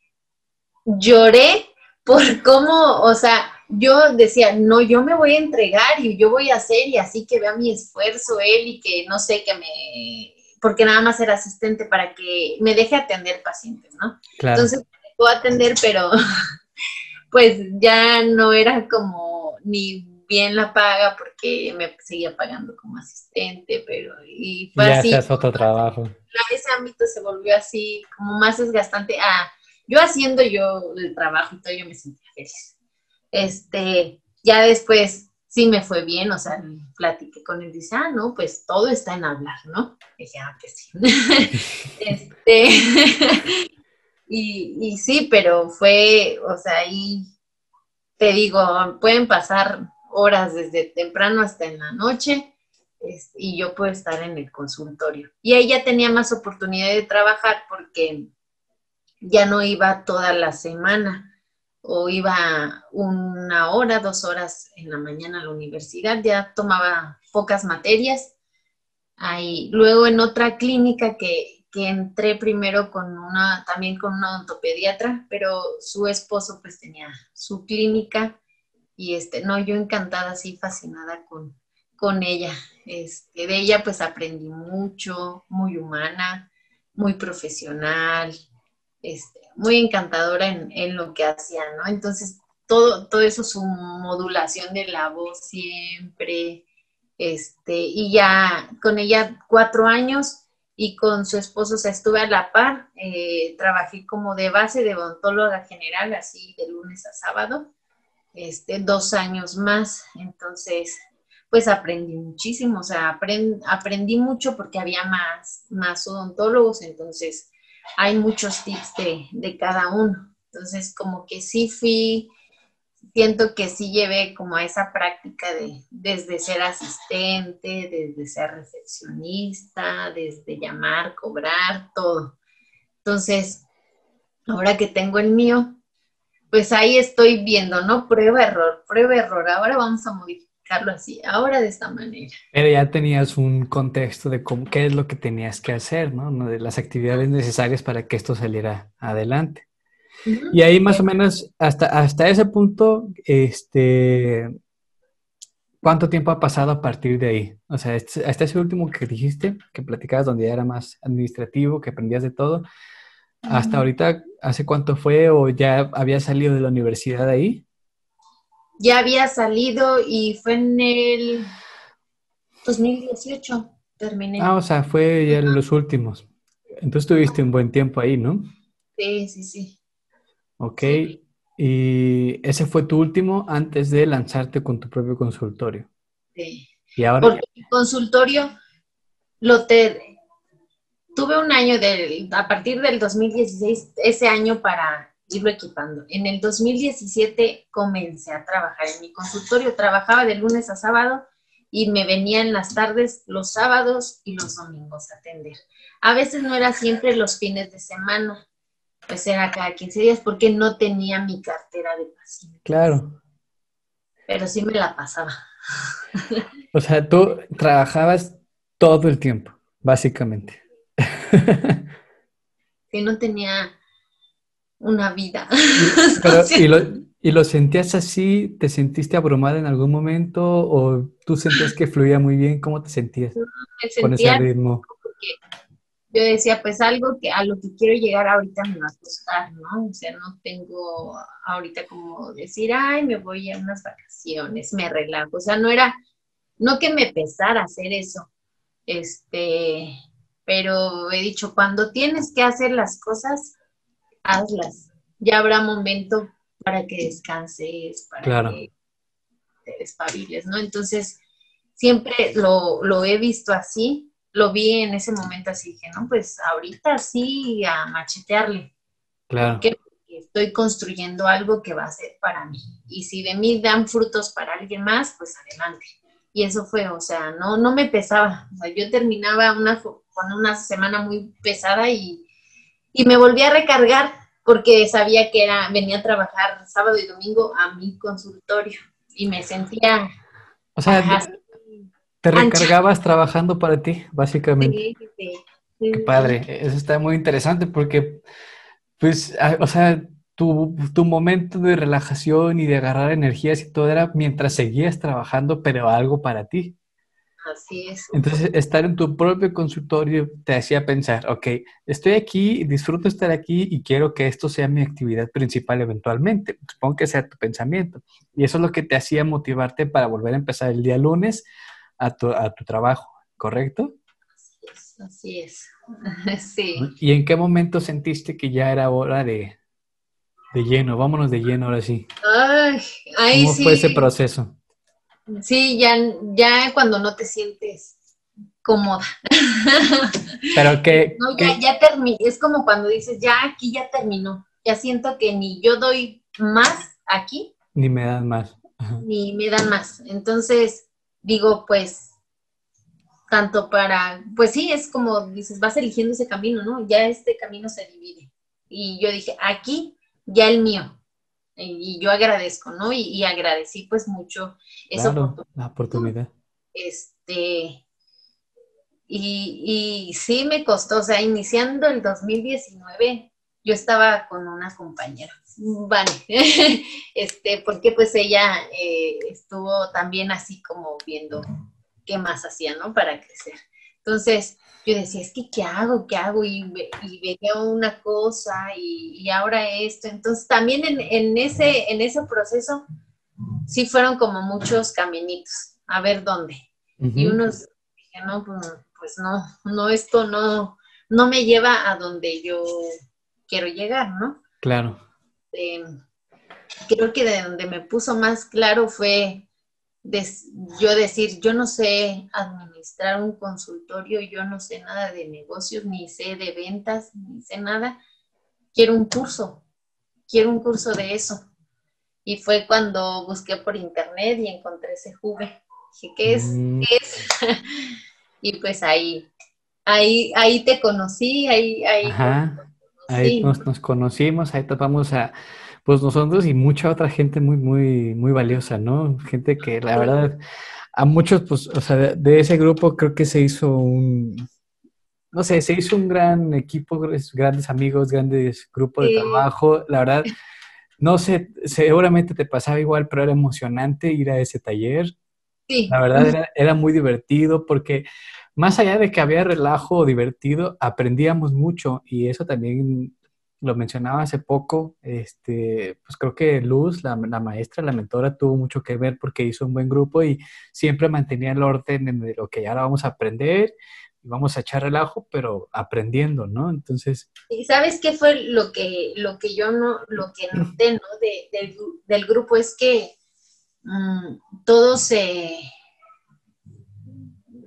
lloré por *laughs* cómo, o sea, yo decía, no, yo me voy a entregar y yo voy a hacer y así que vea mi esfuerzo él y que no sé, que me, porque nada más era asistente para que me deje atender pacientes, ¿no? Entonces, me puedo atender, pero *laughs* pues ya no era como ni bien la paga porque me seguía pagando como asistente, pero y fue ya así. Ya otro trabajo. Ese ámbito se volvió así como más desgastante. Ah, yo haciendo yo el trabajo y todo, yo me sentía feliz. Este, ya después sí me fue bien, o sea, platiqué con él, dice, ah, no, pues todo está en hablar, ¿no? Y dije, ah, que sí. *laughs* este, *laughs* y, y sí, pero fue, o sea, ahí te digo, pueden pasar horas desde temprano hasta en la noche y yo puedo estar en el consultorio. Y ella tenía más oportunidad de trabajar porque ya no iba toda la semana o iba una hora, dos horas en la mañana a la universidad, ya tomaba pocas materias. Ahí, luego en otra clínica que, entré primero con una, también con una odontopediatra, pero su esposo pues tenía su clínica y este, no, yo encantada, así fascinada con, con ella. Este, de ella pues aprendí mucho, muy humana, muy profesional, este, muy encantadora en, lo que hacía, ¿no? Entonces, todo, todo eso, su modulación de la voz siempre, este, y ya con ella cuatro años y con su esposo, o sea, estuve a la par, eh, trabajé como de base de odontóloga general, así de lunes a sábado, este, dos años más, entonces, pues aprendí muchísimo, o sea, aprendí mucho porque había más, más odontólogos, entonces hay muchos tips de, cada uno. Entonces, como que sí fui, siento que sí llevé como a esa práctica de desde ser asistente, desde ser recepcionista, desde llamar, cobrar, todo. Entonces, ahora que tengo el mío, pues ahí estoy viendo, ¿no? Prueba, error, prueba, error. Ahora vamos a modificarlo así, ahora de esta manera. Pero ya tenías un contexto de cómo, qué es lo que tenías que hacer, ¿no? De las actividades necesarias para que esto saliera adelante. Y ahí más o menos, hasta, hasta ese punto, este, ¿cuánto tiempo ha pasado a partir de ahí? O sea, hasta ese último que dijiste, que platicabas donde ya era más administrativo, que aprendías de todo, hasta ahorita, ¿hace cuánto fue o ya había salido de la universidad ahí? Ya había salido y fue en el 2018, terminé. Ah, o sea, fue ya en los últimos. Entonces tuviste un buen tiempo ahí, ¿no? Sí, sí, sí. Ok. Y ese fue tu último antes de lanzarte con tu propio consultorio. Sí. Y ahora. Porque el consultorio lo te, tuve un año del, a partir del 2016, ese año para irlo equipando. En el 2017 comencé a trabajar en mi consultorio, trabajaba de lunes a sábado y me venía en las tardes, los sábados y los domingos a atender. A veces no era siempre los fines de semana, pues era cada 15 días porque no tenía mi cartera de paciente. Claro. Pero sí me la pasaba. O sea, tú trabajabas todo el tiempo, básicamente. *laughs* que no tenía una vida. *laughs* ¿y, lo, sentías así? ¿Te sentiste abrumada en algún momento? ¿O tú sentías que fluía muy bien? ¿Cómo te sentías con ese ritmo? Yo decía, pues algo que a lo que quiero llegar ahorita me va a costar, ¿no? O sea, no tengo ahorita como decir, ay, me voy a unas vacaciones, me relajo. O sea, no era, no que me pesara hacer eso. Este, pero he dicho, cuando tienes que hacer las cosas, hazlas. Ya habrá momento para que descanses, para que te despabiles, ¿no? Entonces, siempre lo, he visto así, lo vi en ese momento así, dije, no, pues ahorita sí a machetearle. Claro. Porque estoy construyendo algo que va a ser para mí. Y si de mí dan frutos para alguien más, pues adelante. Y eso fue, o sea, no, no me pesaba. O sea, yo terminaba una, con una semana muy pesada y, me volví a recargar porque sabía que era, venía a trabajar sábado y domingo a mi consultorio y me sentía... O sea, te recargabas trabajando para ti, básicamente. Sí, sí, Qué padre, eso está muy interesante porque, pues, o sea, tu, tu, momento de relajación y de agarrar energías y todo era mientras seguías trabajando, pero algo para ti. Así es. Entonces, estar en tu propio consultorio te hacía pensar, ok, estoy aquí, disfruto estar aquí y quiero que esto sea mi actividad principal eventualmente. Supongo que sea tu pensamiento. Y eso es lo que te hacía motivarte para volver a empezar el día lunes a tu, a tu trabajo, ¿correcto? Así es, así es. *laughs* sí. ¿Y en qué momento sentiste que ya era hora de, de lleno? Vámonos de lleno ahora sí. Ay, ahí ¿Cómo fue ese proceso? Sí, ya, ya cuando no te sientes cómoda. Pero que... No, ya, ya terminé. Es como cuando dices, ya aquí ya terminó. Ya siento que ni yo doy más aquí. Ni me dan más. Ni me dan más. Entonces, digo, pues, tanto para, pues sí, es como dices, vas eligiendo ese camino, ¿no? Ya este camino se divide. Y yo dije, aquí ya el mío. Y, yo agradezco, ¿no? Y, agradecí pues mucho esa La oportunidad. Este, y, y sí me costó, o sea, iniciando el 2019, yo estaba con una compañera, vale, *laughs* este, porque pues ella eh, estuvo también así como viendo qué más hacía, ¿no? Para crecer. Entonces, yo decía, es que, ¿qué hago? ¿Qué hago? Y, y veía una cosa y, ahora esto. Entonces, también en, ese, en ese proceso, sí fueron como muchos caminitos, a ver dónde. Y unos, dije, no, pues, pues, no, no, esto no, no me lleva a donde yo quiero llegar, ¿no? Claro. Creo que de donde me puso más claro fue yo decir, yo no sé administrar un consultorio, yo no sé nada de negocios, ni sé de ventas, ni sé nada. Quiero un curso, quiero un curso de eso. Y fue cuando busqué por internet y encontré ese Juve. Dije, ¿qué es? Mm. ¿Qué es? *laughs* y pues ahí, ahí, ahí te conocí, ahí, ahí, ahí nos, nos, conocimos, ahí topamos a pues nosotros y mucha otra gente muy, muy, muy valiosa, ¿no? Gente que la verdad, a muchos, pues, o sea, de, ese grupo creo que se hizo un, no sé, se hizo un gran equipo, grandes amigos, grandes grupos de trabajo. La verdad, no sé, seguramente te pasaba igual, pero era emocionante ir a ese taller. Sí. La verdad era, era muy divertido porque más allá de que había relajo divertido, aprendíamos mucho y eso también lo mencionaba hace poco, este, pues creo que Luz, la, maestra, la mentora, tuvo mucho que ver porque hizo un buen grupo y siempre mantenía el orden de lo que ya ahora vamos a aprender y vamos a echar relajo, pero aprendiendo, ¿no? Entonces... ¿Y sabes qué fue lo que, lo que yo no, lo que *laughs* noté, ¿no? del grupo es que mm, todos se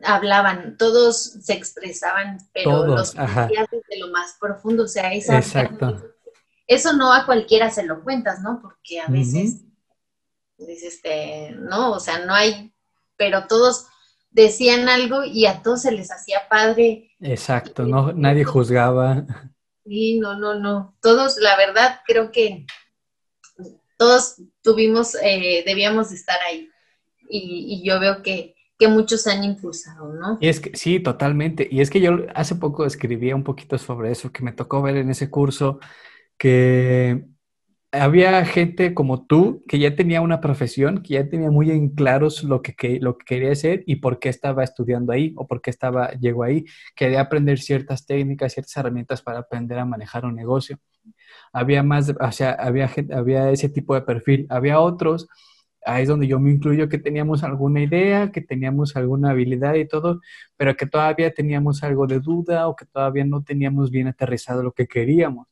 hablaban, todos se expresaban, pero los desde lo más profundo, o sea, esa, Exacto. eso no a cualquiera se lo cuentas, ¿no? Porque a veces dices, este, no, o sea, no hay, pero todos decían algo y a todos se les hacía padre. Exacto, no, nadie juzgaba. Sí, no, no, no. Todos, la verdad, creo que todos tuvimos, eh, debíamos estar ahí. y yo veo que, que muchos han impulsado, ¿no? Y es que sí, totalmente. Y es que yo hace poco escribía un poquito sobre eso, que me tocó ver en ese curso que había gente como tú que ya tenía una profesión, que ya tenía muy en claros lo que, lo que quería hacer y por qué estaba estudiando ahí o por qué estaba, llegó ahí. Quería aprender ciertas técnicas, ciertas herramientas para aprender a manejar un negocio. Había más, o sea, había, había ese tipo de perfil. Había otros ahí es donde yo me incluyo, que teníamos alguna idea, que teníamos alguna habilidad y todo, pero que todavía teníamos algo de duda o que todavía no teníamos bien aterrizado lo que queríamos,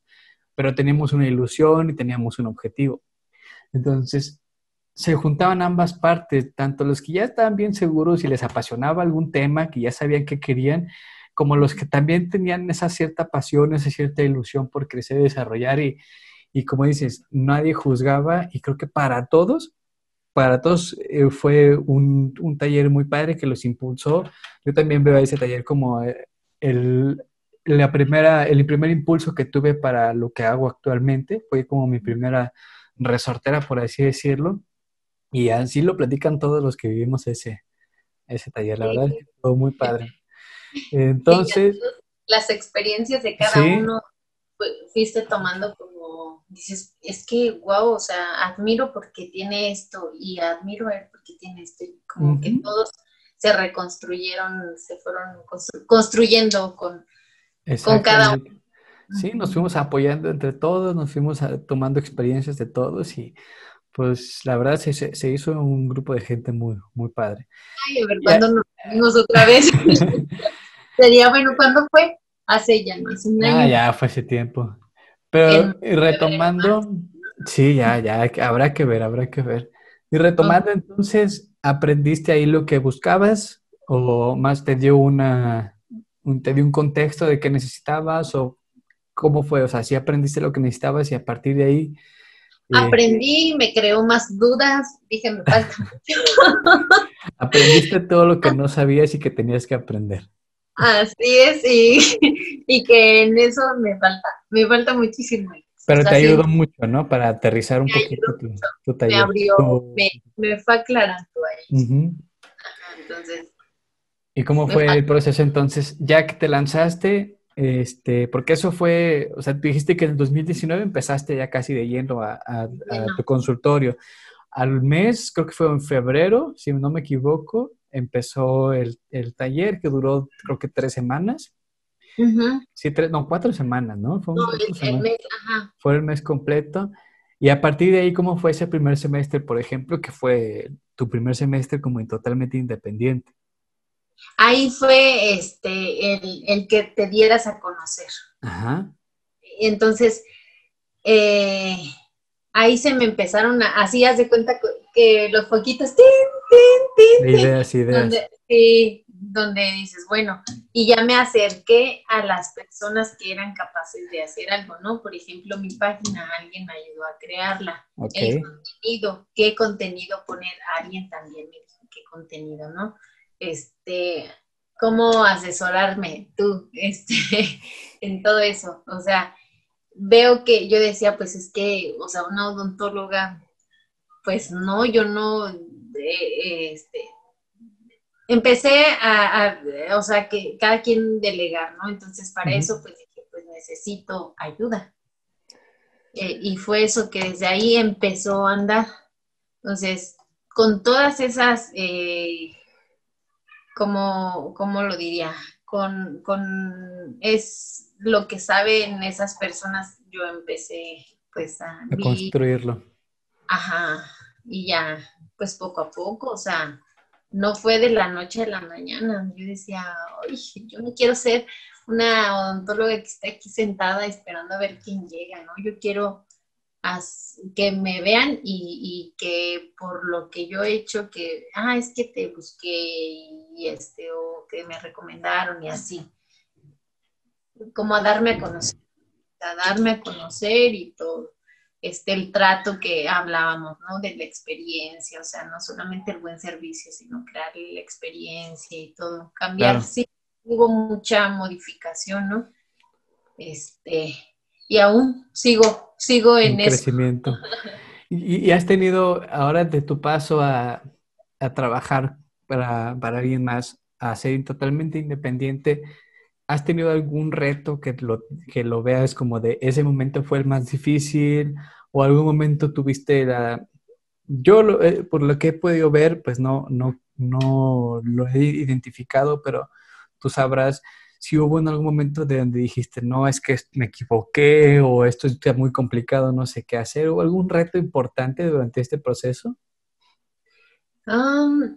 pero teníamos una ilusión y teníamos un objetivo. Entonces, se juntaban ambas partes, tanto los que ya estaban bien seguros y les apasionaba algún tema, que ya sabían qué querían, como los que también tenían esa cierta pasión, esa cierta ilusión por crecer y desarrollar y, y como dices, nadie juzgaba y creo que para todos para todos eh, fue un, taller muy padre que los impulsó. Yo también veo ese taller como eh, el, la primera, el primer impulso que tuve para lo que hago actualmente. Fue como mi primera resortera, por así decirlo. Y así lo platican todos los que vivimos ese, ese taller. La verdad fue muy padre. Entonces... Las experiencias de cada uno fuiste tomando como, dices, es que, wow, o sea, admiro porque tiene esto y admiro a él porque tiene esto, y como que todos se reconstruyeron, se fueron construyendo con, con cada uno. Sí, nos fuimos apoyando entre todos, nos fuimos tomando experiencias de todos y pues la verdad se, se, hizo un grupo de gente muy, muy padre. Ay, a ver, ¿cuándo nos vimos otra vez? *laughs* Sería bueno, ¿cuándo fue? hace ya más un año. Ah, ya fue hace tiempo. Pero retomando, sí, ya, ya, habrá que ver, habrá que ver. Y retomando, entonces, ¿aprendiste ahí lo que buscabas o más te dio una, un, te dio un contexto de qué necesitabas o cómo fue? O sea, si aprendiste lo que necesitabas y a partir de ahí Aprendí, me creó más dudas, dije, me falta *laughs* *laughs* Aprendiste todo lo que no sabías y que tenías que aprender. Así es, y, *laughs* y que en eso me falta, me falta muchísimo. Pero te ayudó mucho, ¿no? Para aterrizar un poquito tu, tu, taller. Me abrió, me, fue aclarando ahí. entonces. ¿Y cómo fue el proceso entonces? Ya que te lanzaste, este, porque eso fue, o sea, tú dijiste que en el 2019 empezaste ya casi de lleno a, tu consultorio. Al mes, creo que fue en febrero, si no me equivoco, empezó el, taller que duró creo que tres semanas. Sí, tres, no, cuatro semanas, ¿no? Fue, el, mes, ajá. fue el mes completo. Y a partir de ahí, ¿cómo fue ese primer semestre, por ejemplo, que fue tu primer semestre como totalmente independiente? Ahí fue este, el, que te dieras a conocer. Ajá. Entonces, eh, ahí se me empezaron a, así haz de cuenta que los foquitos, tin, tin, tin, Ideas, ideas. Donde, sí, donde dices, bueno, y ya me acerqué a las personas que eran capaces de hacer algo, ¿no? Por ejemplo, mi página, alguien me ayudó a crearla. El contenido, qué contenido poner, alguien también me dijo qué contenido, ¿no? este, cómo asesorarme tú *laughs* este, en todo eso. O sea, veo que yo decía, pues es que, o sea, una odontóloga, pues no, yo no, eh, este, empecé a, o sea, que cada quien delegar, ¿no? Entonces, para eso, pues dije, pues necesito ayuda. Eh, y fue eso que desde ahí empezó a andar. Entonces, con todas esas eh, como, ¿cómo lo diría? Con, con, es lo que saben esas personas, yo empecé pues a, a construirlo. Ajá, y ya, pues poco a poco, o sea, no fue de la noche a la mañana. Yo decía, oye, yo no quiero ser una odontóloga que está aquí sentada esperando a ver quién llega, ¿no? Yo quiero que me vean y, que por lo que yo he hecho, que, ah, es que te busqué y este, o que me recomendaron y así. Como a darme a conocer, a darme a conocer y todo. Este, el trato que hablábamos, ¿no? De la experiencia, o sea, no solamente el buen servicio, sino crear la experiencia y todo. Cambiar, sí, hubo mucha modificación, ¿no? Este, y aún sigo, sigo en, crecimiento. *laughs* ¿Y, has tenido ahora de tu paso a, trabajar para, alguien más, a ser totalmente independiente, ¿has tenido algún reto que lo, que lo veas como de ese momento fue el más difícil o algún momento tuviste la... Yo, eh, por lo que he podido ver, pues no, no, no lo he identificado, pero tú sabrás si hubo en algún momento de donde dijiste, no, es que me equivoqué o esto está muy complicado, no sé qué hacer, o algún reto importante durante este proceso? Mm,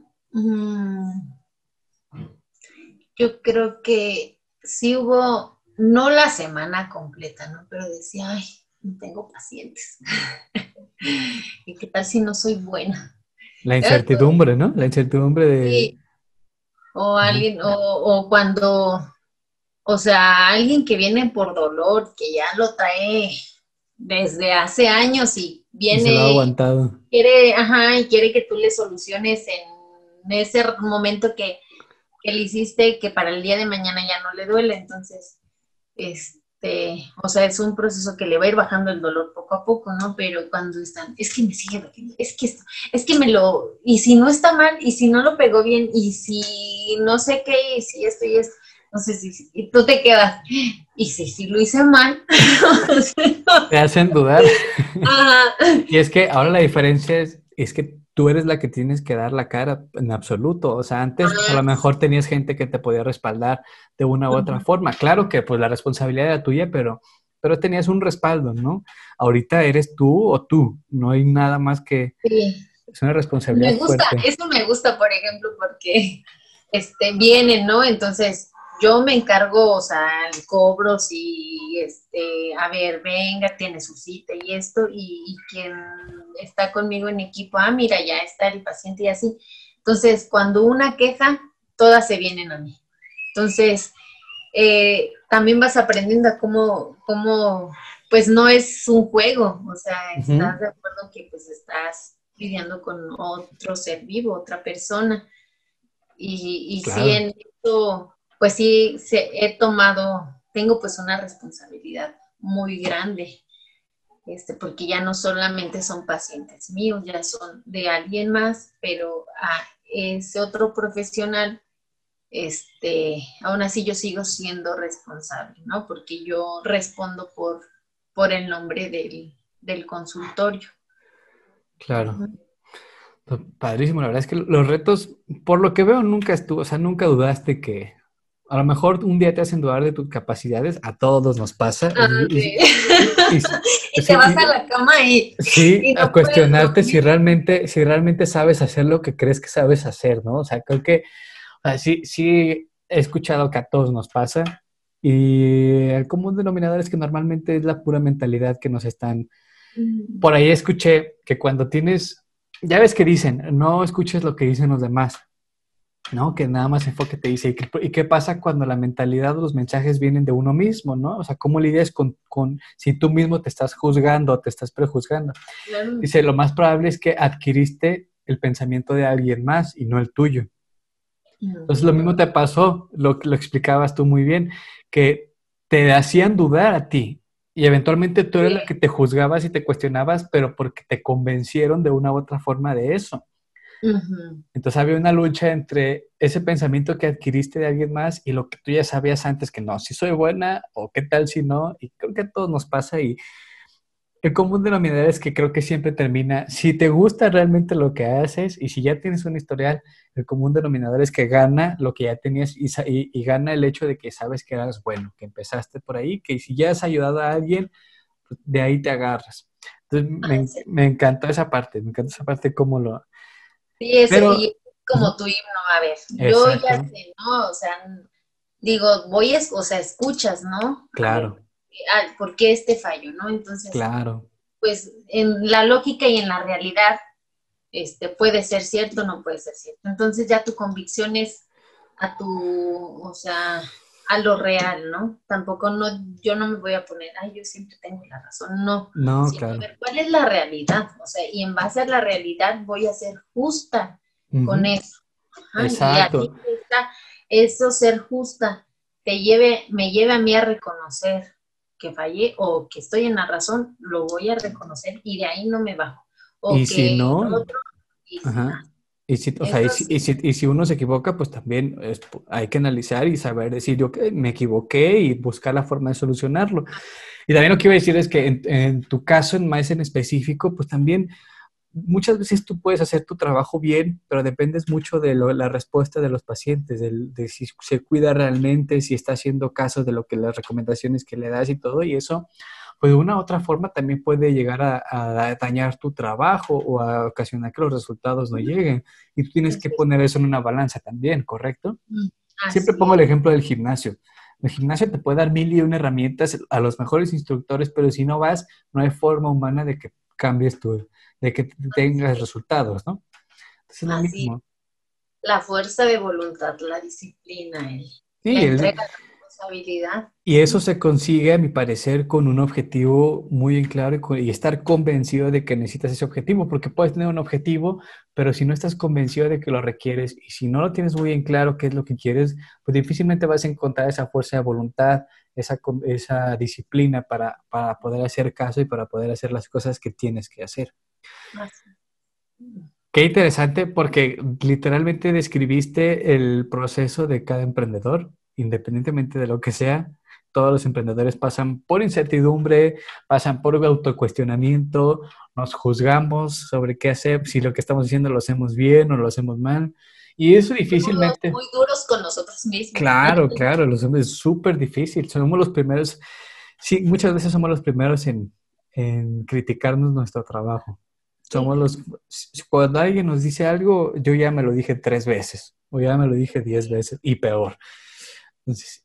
yo creo que sí hubo, no la semana completa, ¿no? Pero decía, ay, no tengo pacientes. *laughs* ¿Y qué tal si no soy buena? La incertidumbre, ¿no? La incertidumbre de... Sí. O alguien, o, o cuando o sea, alguien que viene por dolor, que ya lo trae desde hace años y viene. Y se ha aguantado. Quiere, ajá, y quiere que tú le soluciones en ese momento que, que, le hiciste, que para el día de mañana ya no le duele. Entonces, este, o sea, es un proceso que le va a ir bajando el dolor poco a poco, ¿no? Pero cuando están, es que me sigue doliendo, es que esto, es que me lo, y si no está mal, y si no lo pegó bien, y si no sé qué, y si esto y esto sé si y tú te quedas, y si, si lo hice mal. *laughs* te hacen dudar. Y es que ahora la diferencia es, es que tú eres la que tienes que dar la cara en absoluto. O sea, antes a lo mejor tenías gente que te podía respaldar de una u otra forma. Claro que pues la responsabilidad era tuya, pero, pero tenías un respaldo, ¿no? Ahorita eres tú o tú. No hay nada más que... Sí. Es una responsabilidad. Me gusta, eso me gusta, por ejemplo, porque este, vienen, ¿no? Entonces, yo me encargo, o sea, el cobro, si, este, a ver, venga, tiene su cita y esto, y, quien está conmigo en equipo, ah, mira, ya está el paciente y así. Entonces, cuando una queja, todas se vienen a mí. Entonces, eh, también vas aprendiendo a cómo, cómo pues no es un juego, o sea, estás de acuerdo que pues estás lidiando con otro ser vivo, otra persona. Y, y sí, en esto, pues sí, se, he tomado, tengo pues una responsabilidad muy grande, este, porque ya no solamente son pacientes míos, ya son de alguien más, pero a ese otro profesional este, aún así yo sigo siendo responsable, ¿no? Porque yo respondo por por el nombre del, consultorio. Claro. Padrísimo, la verdad es que los retos, por lo que veo, nunca estuvo, o sea, nunca dudaste que a lo mejor un día te hacen dudar de tus capacidades, a todos nos pasa. Ah, y, *laughs* te vas a la cama y... Sí, a cuestionarte si realmente, si realmente sabes hacer lo que crees que sabes hacer, ¿no? O sea, creo que, sí, sí he escuchado que a todos nos pasa, y el común denominador es que normalmente es la pura mentalidad que nos están... Mm. Por ahí escuché que cuando tienes, ya ves que dicen, no escuches lo que dicen los demás, ¿no? Que nada más enfoque te dice, ¿y qué, pasa cuando la mentalidad o los mensajes vienen de uno mismo, ¿no? O sea, ¿cómo lidias con, con si tú mismo te estás juzgando o te estás prejuzgando? Dice, lo más probable es que adquiriste el pensamiento de alguien más y no el tuyo. Entonces lo mismo te pasó, lo, lo explicabas tú muy bien, que te hacían dudar a ti y eventualmente tú eres la que te juzgabas y te cuestionabas, pero porque te convencieron de una u otra forma de eso. Entonces había una lucha entre ese pensamiento que adquiriste de alguien más y lo que tú ya sabías antes que no, si soy buena o qué tal si no, y creo que a todos nos pasa y el común denominador es que creo que siempre termina, si te gusta realmente lo que haces y si ya tienes un historial, el común denominador es que gana lo que ya tenías y, gana el hecho de que sabes que eras bueno, que empezaste por ahí, que si ya has ayudado a alguien, pues, de ahí te agarras. Entonces me, encantó esa parte, me encantó esa parte cómo lo... Sí, es como tu himno, a ver, yo ya sé, ¿no? O sea, digo, voy, o sea, escuchas, ¿no? Claro ah, ¿por qué este fallo, no? Entonces, claro. pues en la lógica y en la realidad, este, puede ser cierto o no puede ser cierto. Entonces ya tu convicción es a tu, o sea, a lo real, ¿no? Tampoco no, yo no me voy a poner, ay, yo siempre tengo la razón, no. No, claro. ¿Cuál es la realidad? O sea, y en base a la realidad voy a ser justa con eso. Exacto. eso ser justa te lleve, me lleve a mí a reconocer que fallé o que estoy en la razón, lo voy a reconocer y de ahí no me bajo. y si no, y, si, o sea, y, si, y, si, uno se equivoca, pues también hay que analizar y saber decir, yo me equivoqué y buscar la forma de solucionarlo. Y también lo que iba a decir es que en, en tu caso, en más en específico, pues también muchas veces tú puedes hacer tu trabajo bien, pero dependes mucho de la respuesta de los pacientes, de, si se cuida realmente, si está haciendo caso de lo que las recomendaciones que le das y todo, y eso, pues de una u otra forma también puede llegar a, dañar tu trabajo o a ocasionar que los resultados no lleguen. Y tú tienes que poner eso en una balanza también, ¿correcto? Mm, Siempre pongo el ejemplo del gimnasio. El gimnasio te puede dar mil y una herramientas a los mejores instructores, pero si no vas, no hay forma humana de que cambies tu, de que tengas resultados, ¿no? Lo mismo. La fuerza de voluntad, la disciplina, el, la entrega, responsabilidad. Y eso se consigue, a mi parecer, con un objetivo muy en claro y, estar convencido de que necesitas ese objetivo, porque puedes tener un objetivo, pero si no estás convencido de que lo requieres y si no lo tienes muy en claro qué es lo que quieres, pues difícilmente vas a encontrar esa fuerza de voluntad, esa, esa disciplina para, para poder hacer caso y para poder hacer las cosas que tienes que hacer. Qué interesante porque literalmente describiste el proceso de cada emprendedor, independientemente de lo que sea. Todos los emprendedores pasan por incertidumbre, pasan por autocuestionamiento, nos juzgamos sobre qué hacer, si lo que estamos haciendo lo hacemos bien o lo hacemos mal. Y eso difícilmente... Muy duros con nosotros mismos. Claro, *laughs* claro, los hombres es súper difícil. Somos los primeros, sí, muchas veces somos los primeros en, en criticarnos nuestro trabajo. Somos los, cuando alguien nos dice algo, yo ya me lo dije tres veces, o ya me lo dije diez veces, y peor.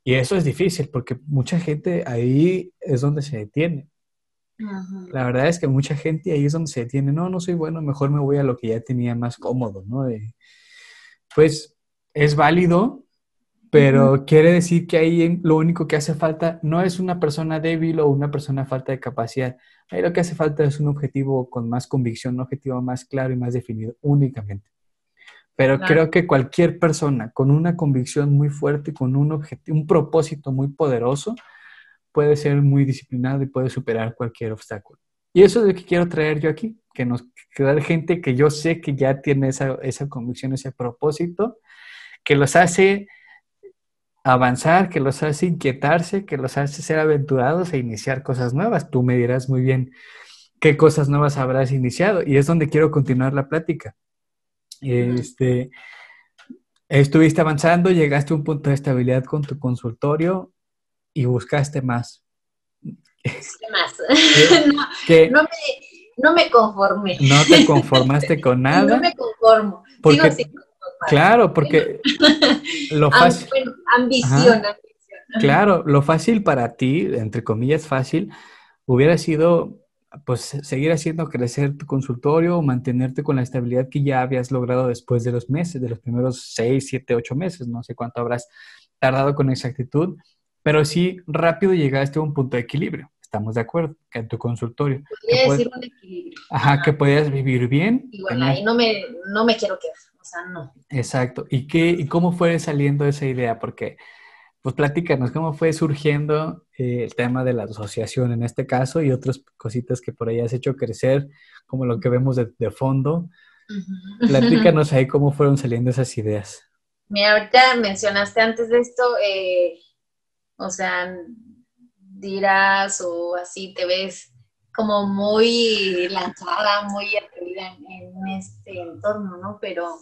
Y eso es difícil, porque mucha gente ahí es donde se detiene. La verdad es que mucha gente ahí es donde se detiene, no, no soy bueno, mejor me voy a lo que ya tenía más cómodo, ¿no? pues es válido, pero quiere decir que ahí lo único que hace falta no es una persona débil o una persona falta de capacidad. Ahí lo que hace falta es un objetivo con más convicción, un objetivo más claro y más definido únicamente. Pero creo que cualquier persona con una convicción muy fuerte, con un objetivo, un propósito muy poderoso, puede ser muy disciplinado y puede superar cualquier obstáculo. Y eso es lo que quiero traer yo aquí, que nos queda gente que yo sé que ya tiene esa, esa convicción, ese propósito, que los hace avanzar, que los hace inquietarse, que los hace ser aventurados e iniciar cosas nuevas. Tú me dirás muy bien qué cosas nuevas habrás iniciado y es donde quiero continuar la plática. Este, estuviste avanzando, llegaste a un punto de estabilidad con tu consultorio y buscaste más. Más. *laughs* *laughs* no, me, conformé. No te conformaste con *laughs* nada. No me conformo. Porque, claro, porque lo fácil. ambición, ambición. Claro, lo fácil para ti, entre comillas fácil, hubiera sido pues seguir haciendo crecer tu consultorio o mantenerte con la estabilidad que ya habías logrado después de los meses, de los primeros seis, siete, ocho meses, no sé cuánto habrás tardado con exactitud, pero sí rápido llegaste a un punto de equilibrio. Estamos de acuerdo, que en tu consultorio. Podría decir un equilibrio. Ajá, que podías vivir bien. Y bueno, ahí no me, no me quiero quedar, o sea, no. Exacto. ¿Y, qué, ¿Y cómo fue saliendo esa idea? Porque pues platícanos cómo fue surgiendo eh, el tema de la asociación en este caso y otras cositas que por ahí has hecho crecer, como lo que vemos de, fondo. *laughs* Platícanos ahí cómo fueron saliendo esas ideas. Mira, ahorita mencionaste antes de esto, eh, o sea, dirás o así te ves como muy lanzada, muy atrevida en este entorno, ¿no? Pero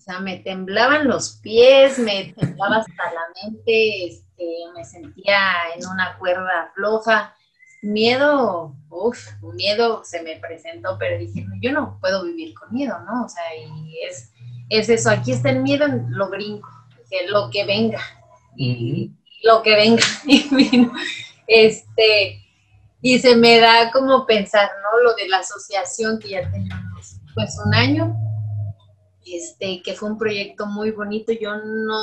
o sea, me temblaban los pies, me temblaba hasta la mente, este, me sentía en una cuerda floja. Miedo, uff, miedo se me presentó, pero dije, yo no puedo vivir con miedo, ¿no? O sea, y es, es eso, aquí está el miedo, lo brinco, lo que venga, y, lo que venga, *laughs* y este, y se me da como pensar, ¿no? Lo de la asociación que ya tenemos, pues un año, este, que fue un proyecto muy bonito. Yo no,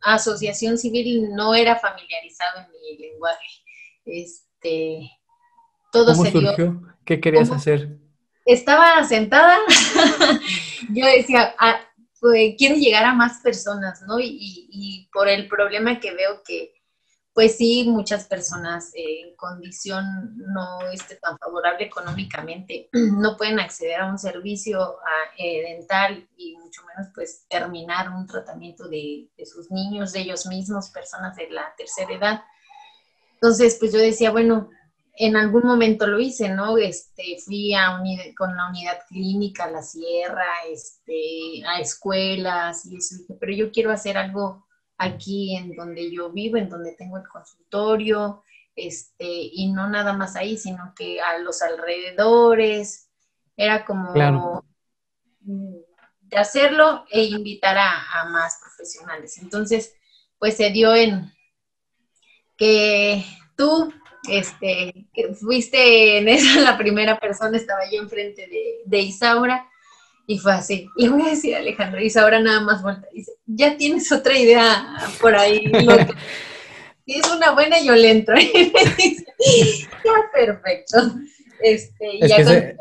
asociación civil no era familiarizado en mi lenguaje. Este, todo ¿Cómo surgió? ¿Qué querías hacer? Estaba sentada, *laughs* yo decía, ah, pues, quiero llegar a más personas, ¿no? y por el problema que veo que pues sí, muchas personas en condición no esté tan favorable económicamente *clears throat* no pueden acceder a un servicio eh, dental y mucho menos pues terminar un tratamiento de, sus niños, de ellos mismos, personas de la tercera edad. Entonces, pues yo decía, bueno, en algún momento lo hice, ¿no? Este, fui a con la unidad clínica, a la sierra, este, a escuelas y eso, pero yo quiero hacer algo aquí en donde yo vivo, en donde tengo el consultorio, este, y no nada más ahí, sino que a los alrededores, era como de hacerlo e invitar a, más profesionales. Entonces, pues se dio en que tú, este, que fuiste en esa *laughs* la primera persona, estaba yo enfrente de, de Isaura, y fue así. Le voy a decir a Alejandro, y ahora nada más vuelta. Dice, ya tienes otra idea por ahí. *laughs* si es una buena, yo le entro. *laughs* ya, perfecto. Este, ya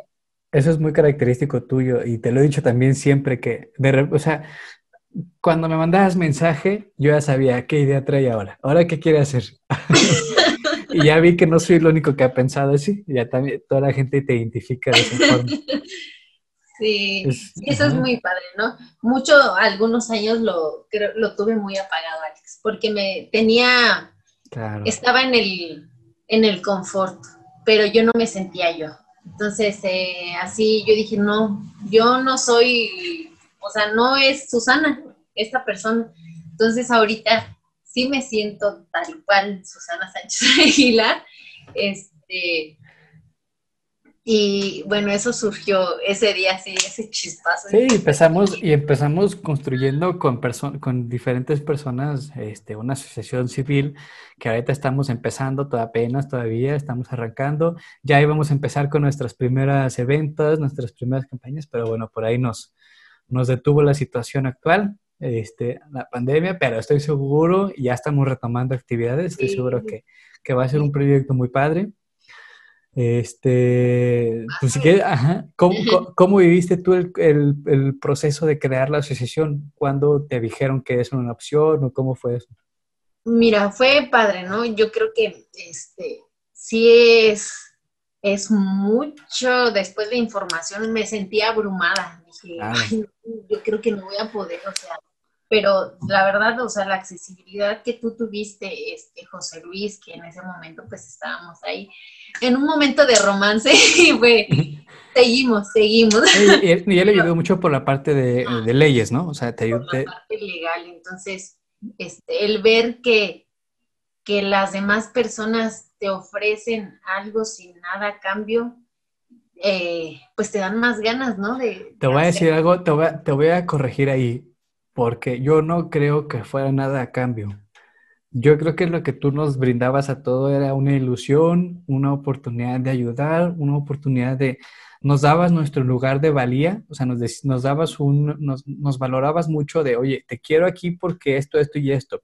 eso es muy característico tuyo y te lo he dicho también siempre que, de, o sea, cuando me mandabas mensaje, yo ya sabía qué idea trae ahora. Ahora, ¿qué quiere hacer? *laughs* y ya vi que no soy el único que ha pensado así. Ya también toda la gente te identifica de esa forma. Sí, eso es muy padre, ¿no? Mucho, algunos años lo, lo tuve muy apagado, Alex, porque me tenía, estaba en el, en el confort, pero yo no me sentía yo. Entonces, eh, así yo dije, no, yo no soy, o sea, no es Susana, esta persona. Entonces, ahorita sí me siento tal cual Susana Sánchez *laughs* Aguilar, este, y bueno, eso surgió ese día, sí, ese chispazo. Sí, empezamos y empezamos construyendo con, con diferentes personas este, una asociación civil que ahorita estamos empezando apenas todavía, estamos arrancando. Ya íbamos a empezar con nuestras primeras eventos, nuestras primeras campañas, pero bueno, por ahí nos, nos detuvo la situación actual. este, la pandemia, pero estoy seguro, ya estamos retomando actividades, estoy seguro que, que, va a ser un proyecto muy padre. Este, pues, ajá, *laughs* ¿cómo, ¿cómo, viviste tú el, el, el, proceso de crear la asociación? ¿Cuándo te dijeron que es una opción o cómo fue eso? Mira, fue padre, ¿no? Yo creo que este, sí es, es mucho, después de información me sentía abrumada. Dije, ah. yo creo que no voy a poder, o sea, pero la verdad, o sea, la accesibilidad que tú tuviste, este, José Luis, que en ese momento pues estábamos ahí, en un momento de romance, *laughs* y fue, *laughs* seguimos, seguimos. Y, él, le *laughs* ayudó mucho por la parte de, de, leyes, ¿no? O sea, te ayudó. Por la parte legal, entonces, este, el ver que, que las demás personas te ofrecen algo sin nada a cambio, eh, pues te dan más ganas, ¿no? De, te voy a decir algo, te voy te voy a corregir ahí porque yo no creo que fuera nada a cambio. Yo creo que lo que tú nos brindabas a todo era una ilusión, una oportunidad de ayudar, una oportunidad de... Nos dabas nuestro lugar de valía, o sea, nos, nos dabas un... Nos, nos valorabas mucho de, oye, te quiero aquí porque esto, esto y esto.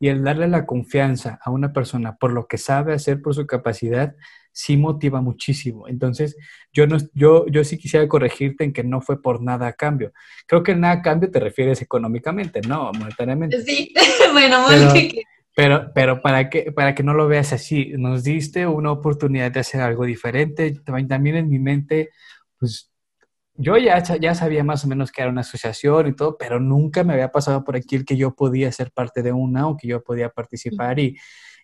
Y el darle la confianza a una persona por lo que sabe hacer, por su capacidad, sí motiva muchísimo. Entonces, yo, no, yo, yo sí quisiera corregirte en que no fue por nada a cambio. Creo que nada a cambio te refieres económicamente, no monetariamente. Sí, *laughs* bueno, pero, pero, para, que, para que no lo veas así, nos diste una oportunidad de hacer algo diferente. También en mi mente, pues yo ya, ya sabía más o menos que era una asociación y todo, pero nunca me había pasado por aquí el que yo podía ser parte de una o que yo podía participar y,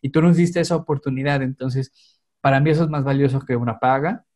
y tú nos diste esa oportunidad. Entonces, para mí eso es más valioso que una paga.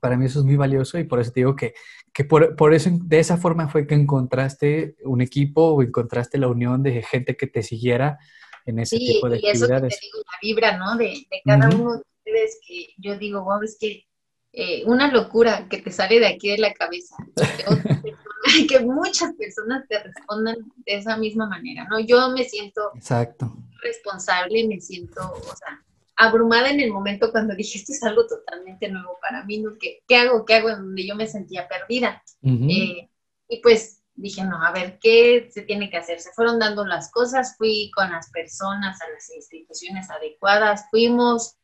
Para mí eso es muy valioso y por eso te digo que, que por, por, eso, de esa forma fue que encontraste un equipo o encontraste la unión de gente que te siguiera en ese tipo de y actividades. Eso que te digo, la vibra, ¿no? De, de cada uno de ustedes que yo digo, wow, es que eh, una locura que te sale de aquí de la cabeza. Que, *laughs* que muchas personas te respondan de esa misma manera, ¿no? Yo me siento Exacto. responsable, me siento, o sea, abrumada en el momento cuando dije, esto es algo totalmente nuevo para mí, ¿no? ¿Qué, qué hago? ¿Qué hago? En donde yo me sentía perdida. Eh, y pues dije, no, a ver, ¿qué se tiene que hacer? Se fueron dando las cosas, fui con las personas a las instituciones adecuadas, fuimos,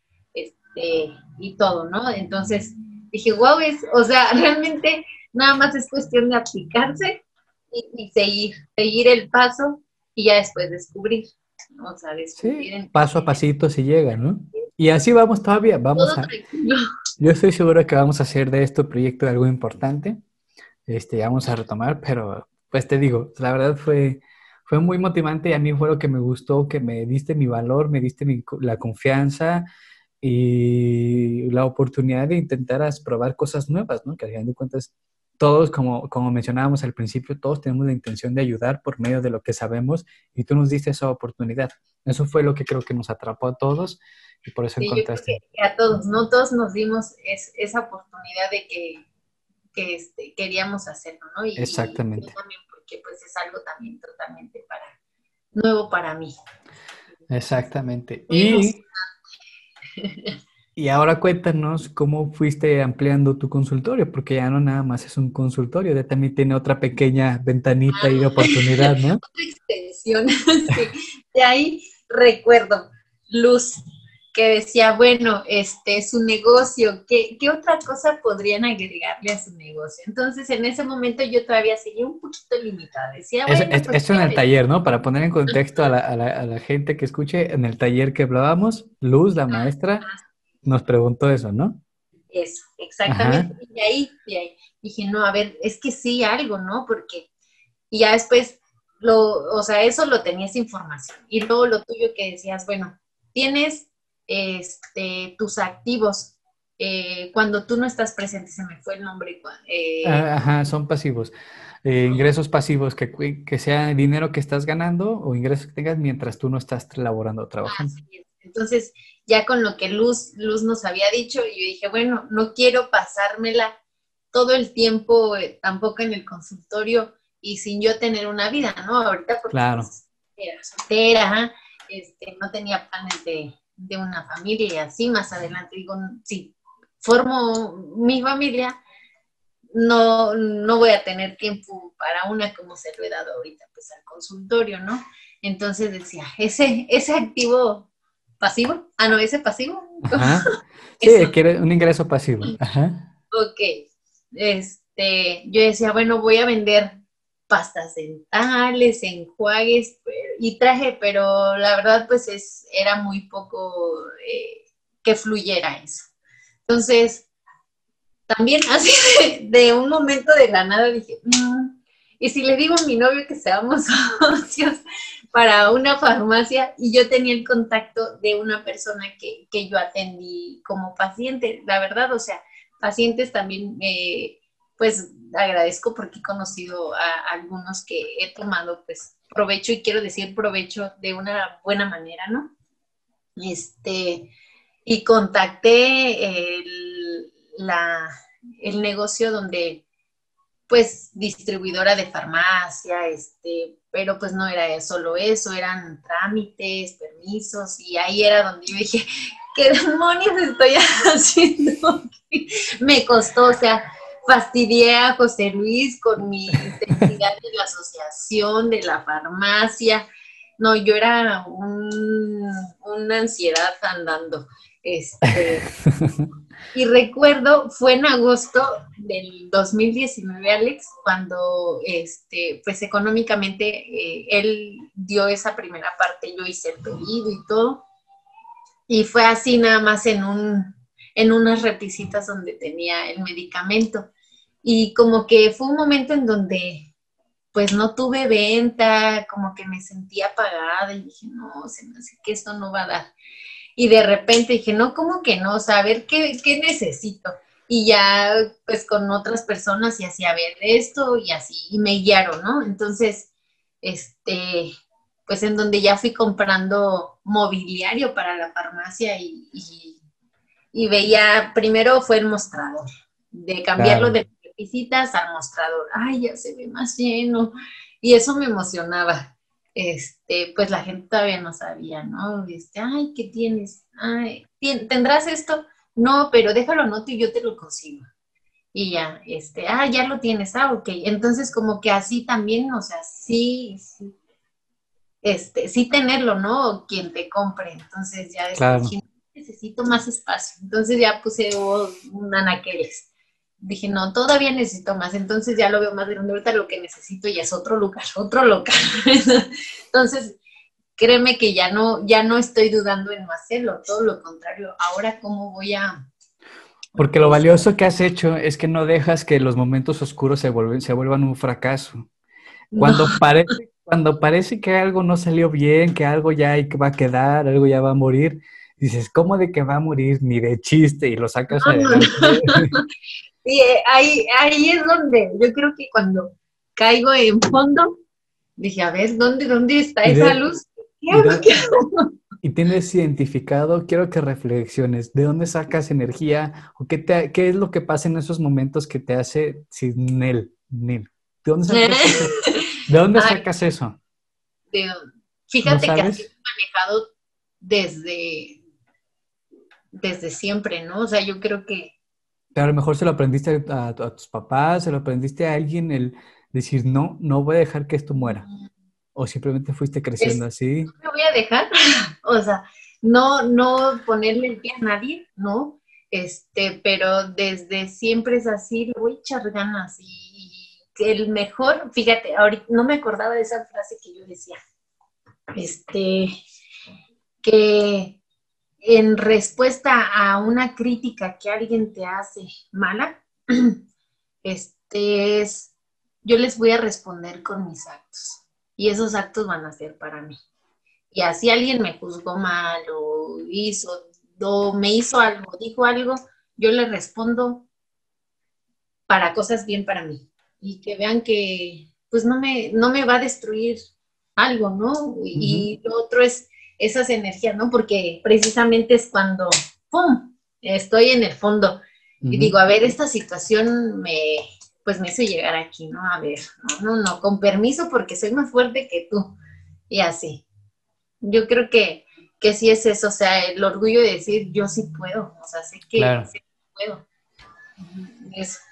este, y todo, ¿no? Entonces dije, wow, es, o sea, *laughs* realmente nada más es cuestión de aplicarse y, seguir, seguir el paso y ya después descubrir. ¿no? sí, paso a pasito si llega, ¿no? Y así vamos todavía, vamos a... Yo estoy seguro que vamos a hacer de este proyecto algo importante, este, vamos a retomar, pero pues te digo, la verdad fue, fue muy motivante y a mí fue lo que me gustó, que me diste mi valor, me diste la confianza y la oportunidad de intentar probar cosas nuevas, ¿no? Que al final de cuentas todos, como, como mencionábamos al principio, todos tenemos la intención de ayudar por medio de lo que sabemos y tú nos diste esa oportunidad. Eso fue lo que creo que nos atrapó a todos y por eso encontraste. a todos, no todos nos dimos esa oportunidad de que, que este, queríamos hacerlo, ¿no? Y, Exactamente. también porque pues es algo también totalmente para, nuevo para mí. Exactamente. Y... Y ahora cuéntanos cómo fuiste ampliando tu consultorio, porque ya no nada más es un consultorio, ya también tiene otra pequeña ventanita y de oportunidad, ¿no? *laughs* Otra extensión. *laughs* De ahí recuerdo Luz, que decía, bueno, este es su negocio, ¿qué, ¿qué, otra cosa podrían agregarle a su negocio? Entonces, en ese momento yo todavía seguía un poquito limitada. Decía, bueno, es, pues, en el taller, ¿no? Para poner en contexto a la, a, la, a la, gente que escuche, en el taller que hablábamos, Luz, la maestra, nos preguntó eso, ¿no? Eso, exactamente. Y ahí, y ahí dije, no, a ver, es que sí, algo, ¿no? Porque, y ya después, lo, o sea, eso lo tenías información. Y luego lo tuyo que decías, bueno, tienes este, tus activos. Eh, cuando tú no estás presente, se me fue el nombre. Eh, ah, Ajá, son pasivos. Eh, ingresos pasivos, que, que sea dinero que estás ganando o ingresos que tengas mientras tú no estás laborando o trabajando. Entonces, ya con lo que Luz, Luz nos había dicho, yo dije, bueno, no quiero pasármela todo el tiempo tampoco en el consultorio y sin yo tener una vida, ¿no? Ahorita porque claro. Era soltera, este, no tenía planes de, de una familia y así más adelante digo, si formo mi familia, no, no voy a tener tiempo para una como se lo he dado ahorita, pues al consultorio, ¿no? Entonces decía, ese, ese activo pasivo, ah, no, ese pasivo. *laughs* Sí, quiere un ingreso pasivo. Ajá. Ok, este, yo decía, bueno, voy a vender pastas dentales, enjuagues, y traje, pero la verdad, pues es, era muy poco eh, que fluyera eso. Entonces, también *laughs* así de, un momento de la nada dije, mm, y si le digo a mi novio que seamos *laughs* socios para una farmacia y yo tenía el contacto de una persona que, que yo atendí como paciente, la verdad, o sea, pacientes también, eh, pues agradezco porque he conocido a, algunos que he tomado pues provecho y quiero decir provecho de una buena manera, ¿no? Este, y contacté el, la, el negocio donde pues distribuidora de farmacia, este, pero pues no era solo eso, eran trámites, permisos, y ahí era donde yo dije, *laughs* ¿qué demonios estoy *laughs* haciendo? Me costó, o sea, fastidié a José Luis con mi identidad de la asociación, de la farmacia. No, yo era una ansiedad andando. Este, *laughs* y recuerdo, fue en agosto del 2019, Alex, cuando, este, pues económicamente, eh, él dio esa primera parte, yo hice el pedido y todo. Y fue así nada más en un, en unas repisitas donde tenía el medicamento. Y como que fue un momento en donde pues no tuve venta, como que me sentía apagada y dije, no, se me hace que esto no va a dar. Y de repente dije, no, ¿cómo que no? O sea, a ver, ¿qué, qué necesito? Y ya, pues con otras personas y así, a ver, esto y así, y me guiaron, ¿no? Entonces, este, pues en donde ya fui comprando mobiliario para la farmacia y, y, veía, primero fue el mostrador, de cambiarlo de visitas al mostrador, ay, ya se ve más lleno, y eso me emocionaba. Este, pues la gente todavía no sabía, ¿no? Este, ay, ¿qué tienes? Ay, ¿tendrás esto? No, pero déjalo noto y yo te lo consigo. Y ya, este, ah, ya lo tienes, ah, ok. Entonces, como que así también, o sea, sí, sí, este, sí tenerlo, ¿no? Quien te compre. Entonces ya necesito más espacio. Entonces ya puse un anaqueles dije, no, todavía necesito más, entonces ya lo veo más grande, ahorita lo que necesito ya es otro lugar, *laughs* otro local. entonces, créeme que ya no, ya no estoy dudando en hacerlo, todo lo contrario, ahora cómo voy a... Porque lo valioso que has hecho es que no dejas que los momentos oscuros se, vuelven, se vuelvan un fracaso. Cuando, parece, cuando parece que algo no salió bien, que algo ya va a quedar, algo ya va a morir, dices, ¿cómo de que va a morir? Ni de chiste, y lo sacas adelante. *laughs* Sí, eh, ahí, ahí es donde yo creo que cuando caigo en fondo, dije, a ver, ¿dónde, dónde está esa luz? ¿Qué *laughs* Y tienes identificado, quiero que reflexiones, ¿de dónde sacas energía? ¿O qué, te, qué es lo que pasa en esos momentos que te hace sin él? ¿De dónde sacas, *laughs* eso? ¿De dónde sacas eso? fíjate que así manejado desde, desde siempre, ¿no? O sea, yo creo que a lo mejor se lo aprendiste a, tus papás, se lo aprendiste a alguien el decir, no, no voy a dejar que esto muera. O simplemente fuiste creciendo así. No me voy a dejar, *laughs* o sea, no, no ponerle el pie a nadie, ¿no? Este, pero desde siempre es así, le voy a echar ganas y, el mejor, fíjate, ahorita no me acordaba de esa frase que yo decía, este, que en respuesta a una crítica que alguien te hace mala, *clears throat* este es, yo les voy a responder con mis actos y esos actos van a ser para mí. Y así alguien me juzgó mal o hizo, o me hizo algo, dijo algo, yo le respondo para cosas bien para mí y que vean que pues no me, no me va a destruir algo, ¿no? Y lo otro es esas energías, ¿no? Porque precisamente es cuando, ¡pum!, estoy en el fondo y digo, a ver, esta situación me, pues me hizo llegar aquí, ¿no? A ver, no, no, no, con permiso porque soy más fuerte que tú. Y así. Yo creo que, que sí es eso, o sea, el orgullo de decir, yo sí puedo, o sea, sé que, sí puedo. Eso. *laughs*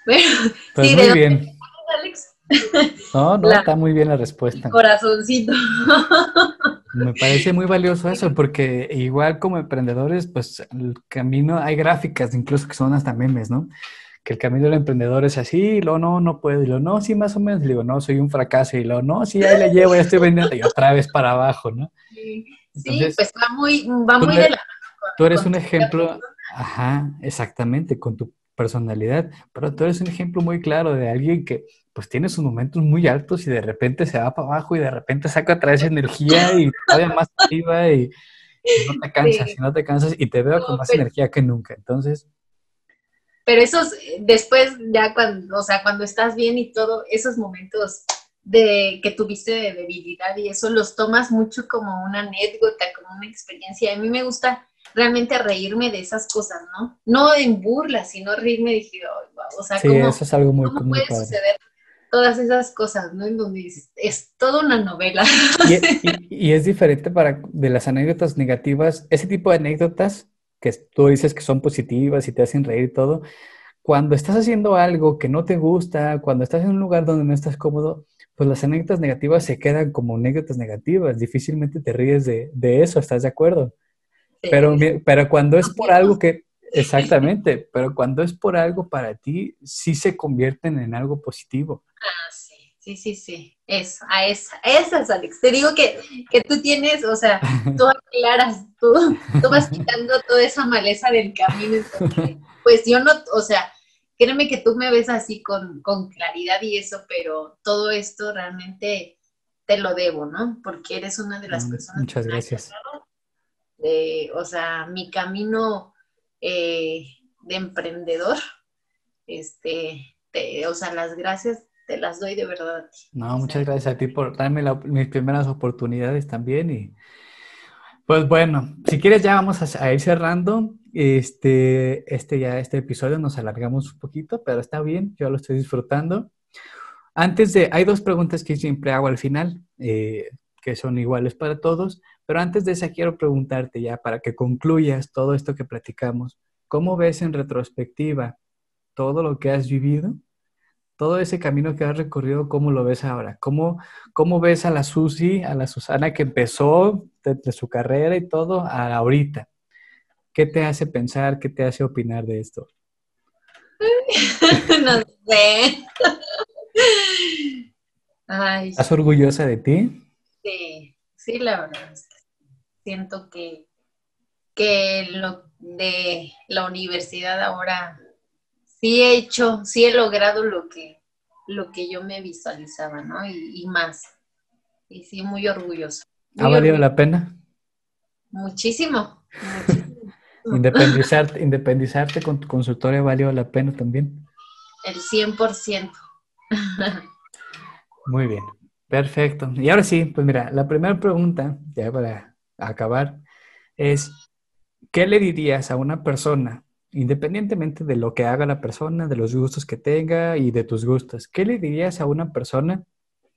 Pues sí, muy ¿de bien. Alex? No, no, La- está muy bien la respuesta. Corazoncito. Me parece muy valioso eso, porque igual como emprendedores, pues el camino, hay gráficas incluso que son hasta memes, ¿no? Que el camino del emprendedor es así, y luego no, no puedo, y luego no, sí, más o menos, y digo, no, soy un fracaso, y luego no, sí, ahí la llevo, ya estoy vendiendo, y otra vez para abajo, ¿no? Sí, Entonces, pues va muy, va muy eres- de la Tú eres un ejemplo, ajá, exactamente, con tu personalidad, pero tú eres un ejemplo muy claro de alguien que pues tiene sus momentos muy altos y de repente se va para abajo y de repente saca otra vez energía y todavía más arriba y, y no te cansas, Sí. y no te cansas y te veo con más pero- energía que nunca. Entonces, Pero esos, después, ya cuando, o sea, cuando estás bien y todo, esos momentos de que tuviste de debilidad y eso los tomas mucho como una anécdota, como una experiencia. A mí me gusta realmente reírme de esas cosas, ¿no? No en burla, sino reírme y dije, "Ay, guau", o sea, sí, ¿cómo, eso es algo muy, cómo muy puede padre. suceder todas esas cosas, ¿no? En donde es, es toda una novela. Y, *laughs* y- y es diferente para de las anécdotas negativas, ese tipo de anécdotas que tú dices que son positivas y te hacen reír y todo, cuando estás haciendo algo que no te gusta, cuando estás en un lugar donde no estás cómodo, pues las anécdotas negativas se quedan como anécdotas negativas, difícilmente te ríes de, de eso, ¿estás de acuerdo? Pero, pero cuando es por algo que, exactamente, pero cuando es por algo para ti, sí se convierten en algo positivo. Ah, sí, sí, sí, sí. Eso, a esa, esas, Alex. Te digo que, que tú tienes, o sea, tú aclaras, tú, tú vas quitando toda esa maleza del camino. pues yo no, o sea, créeme que tú me ves así con, con claridad y eso, pero todo esto realmente te lo debo, ¿no? Porque eres una de las Mm, personas Muchas gracias. de, o sea, mi camino eh, de emprendedor, este, te- o sea, las gracias te las doy de verdad. No, muchas gracias a ti por darme la- mis primeras oportunidades también. Y pues bueno, si quieres ya vamos a, a ir cerrando. Este, este ya, este episodio nos alargamos un poquito, pero está bien, yo lo estoy disfrutando. Antes de, hay dos preguntas que siempre hago al final, eh, que son iguales para todos, pero antes de esa quiero preguntarte ya para que concluyas todo esto que platicamos. ¿Cómo ves en retrospectiva todo lo que has vivido? Todo ese camino que has recorrido, ¿cómo lo ves ahora? ¿Cómo, cómo ves a la Susi, a la Susana que empezó desde su carrera y todo, a ahorita? ¿Qué te hace pensar, qué te hace opinar de esto? *laughs* no sé. Ay, ¿Estás orgullosa de ti? sí, sí, la verdad es que siento que, que lo de la universidad ahora sí he hecho, sí he logrado lo que, lo que yo me visualizaba, ¿no? Y, y más. Y sí, muy orgullosa. ¿Ha valido la pena Muchísimo, muchísimo. independizarte, independizarte con tu consultorio? ¿Ha valido la pena también? El 100%. *laughs* Muy bien, perfecto. Y ahora sí, pues mira, la primera pregunta, ya para acabar, es, ¿qué le dirías a una persona, independientemente de lo que haga la persona, de los gustos que tenga y de tus gustos, ¿qué le dirías a una persona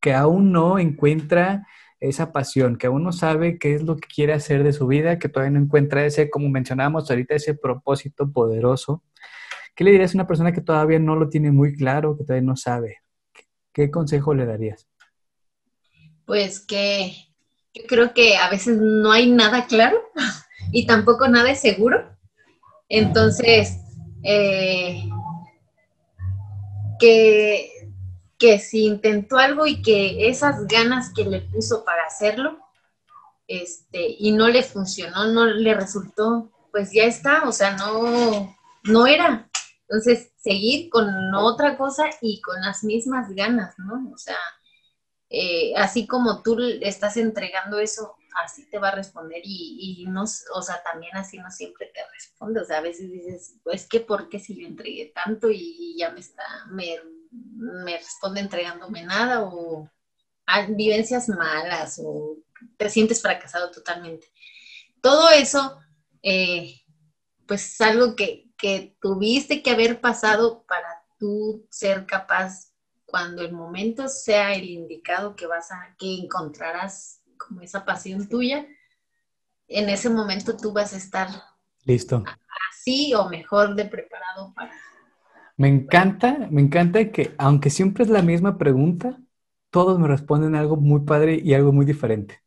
que aún no encuentra esa pasión, que aún no sabe qué es lo que quiere hacer de su vida, que todavía no encuentra ese, como mencionábamos ahorita, ese propósito poderoso? ¿Qué le dirías a una persona que todavía no lo tiene muy claro, que todavía no sabe? ¿Qué consejo le darías? Pues que yo creo que a veces no hay nada claro *laughs* y tampoco nada es seguro. Entonces, eh, que, que si intentó algo y que esas ganas que le puso para hacerlo, este, y no le funcionó, no le resultó, pues ya está, o sea, no, no era. Entonces, seguir con otra cosa y con las mismas ganas, ¿no? O sea, eh, así como tú estás entregando eso, así te va a responder y, y no, o sea, también así no siempre te responde. O sea, a veces dices, pues que por qué si yo entregué tanto y ya me está, me, me responde entregándome nada o ah, vivencias malas o te sientes fracasado totalmente. Todo eso, eh, pues es algo que, que tuviste que haber pasado para tú ser capaz cuando el momento sea el indicado que vas a, que encontrarás como esa pasión tuya, en ese momento tú vas a estar Listo. así o mejor de preparado para, Me encanta, me encanta que aunque siempre es la misma pregunta, todos me responden algo muy padre y algo muy diferente.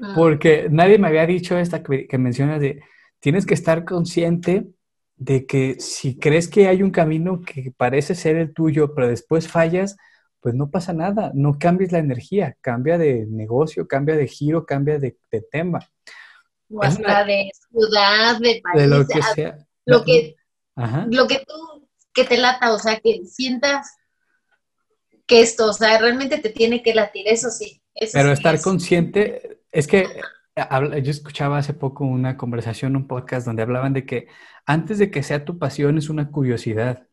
Ah. Porque nadie me había dicho esta que, que mencionas de, tienes que estar consciente de que si crees que hay un camino que parece ser el tuyo, pero después fallas, pues no pasa nada, no cambies la energía, cambia de negocio, cambia de giro, cambia de, tema. O hasta de ciudad, de país, de lo que sea. Lo que, lo que tú, que te lata, o sea, que sientas que esto, o sea, realmente te tiene que latir, eso sí. Pero estar consciente, es que yo escuchaba hace poco una conversación, un podcast donde hablaban de que antes de que sea tu pasión es una curiosidad.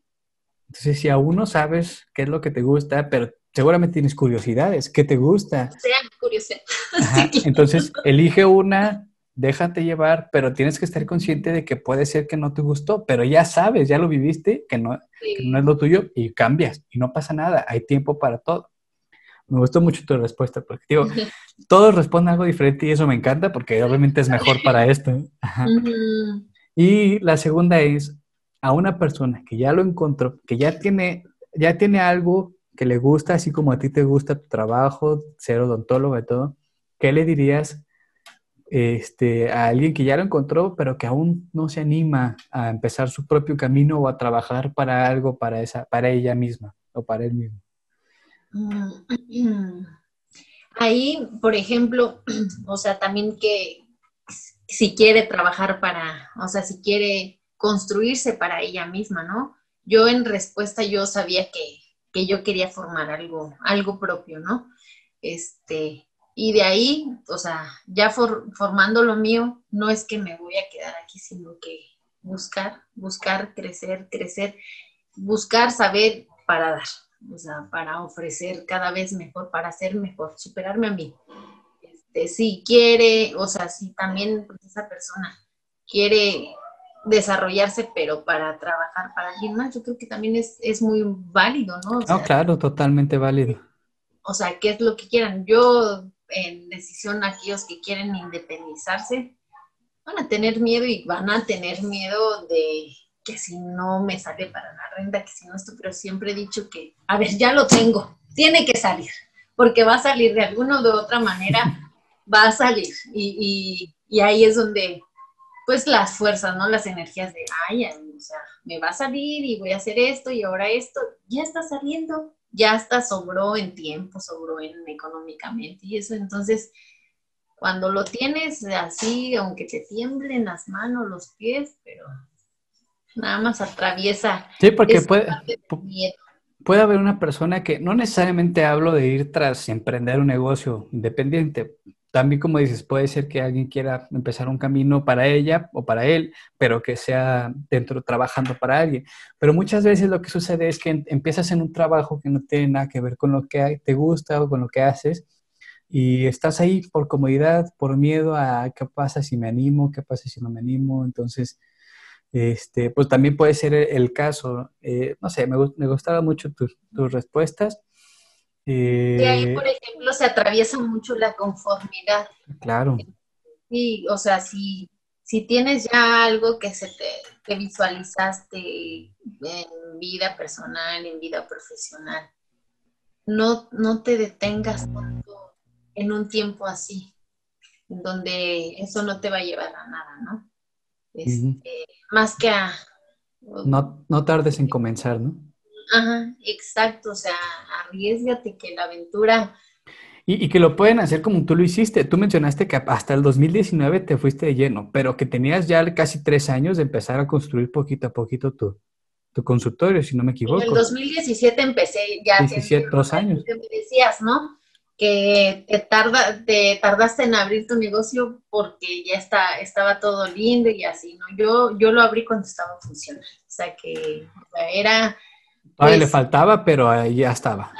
Entonces, si aún no sabes qué es lo que te gusta, pero seguramente tienes curiosidades, ¿qué te gusta? Sea curiosidad. *laughs* Entonces, elige una, déjate llevar, pero tienes que estar consciente de que puede ser que no te gustó, pero ya sabes, ya lo viviste, que no, no es lo tuyo y cambias y no pasa nada, hay tiempo para todo. Me gustó mucho tu respuesta, porque digo, todos responden algo diferente y eso me encanta porque obviamente es mejor para esto. Y la segunda es, a una persona que ya lo encontró, que ya tiene, ya tiene algo que le gusta, así como a ti te gusta tu trabajo, ser odontólogo y todo, ¿qué le dirías este, a alguien que ya lo encontró, pero que aún no se anima a empezar su propio camino o a trabajar para algo, para, esa, para ella misma o para él mismo? Mm, *clears throat* ahí, por ejemplo, *clears throat* o sea, también que si quiere trabajar para, o sea, si quiere construirse para ella misma, ¿no? Yo en respuesta yo sabía que, yo quería formar algo, algo propio, ¿no? Este, y de ahí, o sea, ya formando lo mío, no es que me voy a quedar aquí, sino que buscar, buscar, crecer, crecer, buscar saber para dar, o sea, para ofrecer cada vez mejor, para ser mejor, superarme a mí. Este, si quiere, o sea, si también pues, esa persona quiere desarrollarse, pero para trabajar para alguien más, yo creo que también es, es muy válido, ¿no? no, claro, totalmente válido. O sea, ¿qué es lo que quieran? Yo, en decisión, aquellos que quieren independizarse, van a tener miedo y van a tener miedo de que si no me sale para la renta, que si no esto, pero siempre he dicho que, a ver, ya lo tengo, tiene que salir, porque va a salir de alguna o de otra manera, va a salir. Y, y, y ahí es donde pues las fuerzas, ¿no? Las energías de, ay, o sea, me va a salir y voy a hacer esto y ahora esto, ya está saliendo, ya está sobró en tiempo, sobró en económicamente y eso, entonces, cuando lo tienes así, aunque te tiemblen las manos, los pies, pero nada más atraviesa. Sí, porque puede, puede haber una persona que no necesariamente hablo de ir tras emprender un negocio independiente, también, como dices, puede ser que alguien quiera empezar un camino para ella o para él, pero que sea dentro trabajando para alguien. Pero muchas veces lo que sucede es que empiezas en un trabajo que no tiene nada que ver con lo que te gusta o con lo que haces y estás ahí por comodidad, por miedo a qué pasa si me animo, qué pasa si no me animo. Entonces, este, pues también puede ser el, caso. Eh, no sé, me, me gustaron mucho tus, tus respuestas. De ahí, eh, por ejemplo, se atraviesa mucho la conformidad. Claro. Sí, o sea, si, si tienes ya algo que se te que visualizaste en vida personal, en vida profesional, no, no te detengas tanto en un tiempo así, donde eso no te va a llevar a nada, ¿no? Este, más que a... No, no tardes en comenzar, ¿no? Ajá, exacto, o sea, arriesgate que la aventura... Y, que lo pueden hacer como tú lo hiciste. Tú mencionaste que hasta el 2019 te fuiste de lleno, pero que tenías ya casi tres años de empezar a construir poquito a poquito tu, tu consultorio, si no me equivoco. En el 2017 empecé ya. 17, dos años. Que me decías, ¿no? Que te, tarda, te tardaste en abrir tu negocio porque ya está, estaba todo lindo y así, ¿no? Yo, yo lo abrí cuando estaba funcionando. O sea que era Todavía le pues, faltaba, pero ahí ya estaba.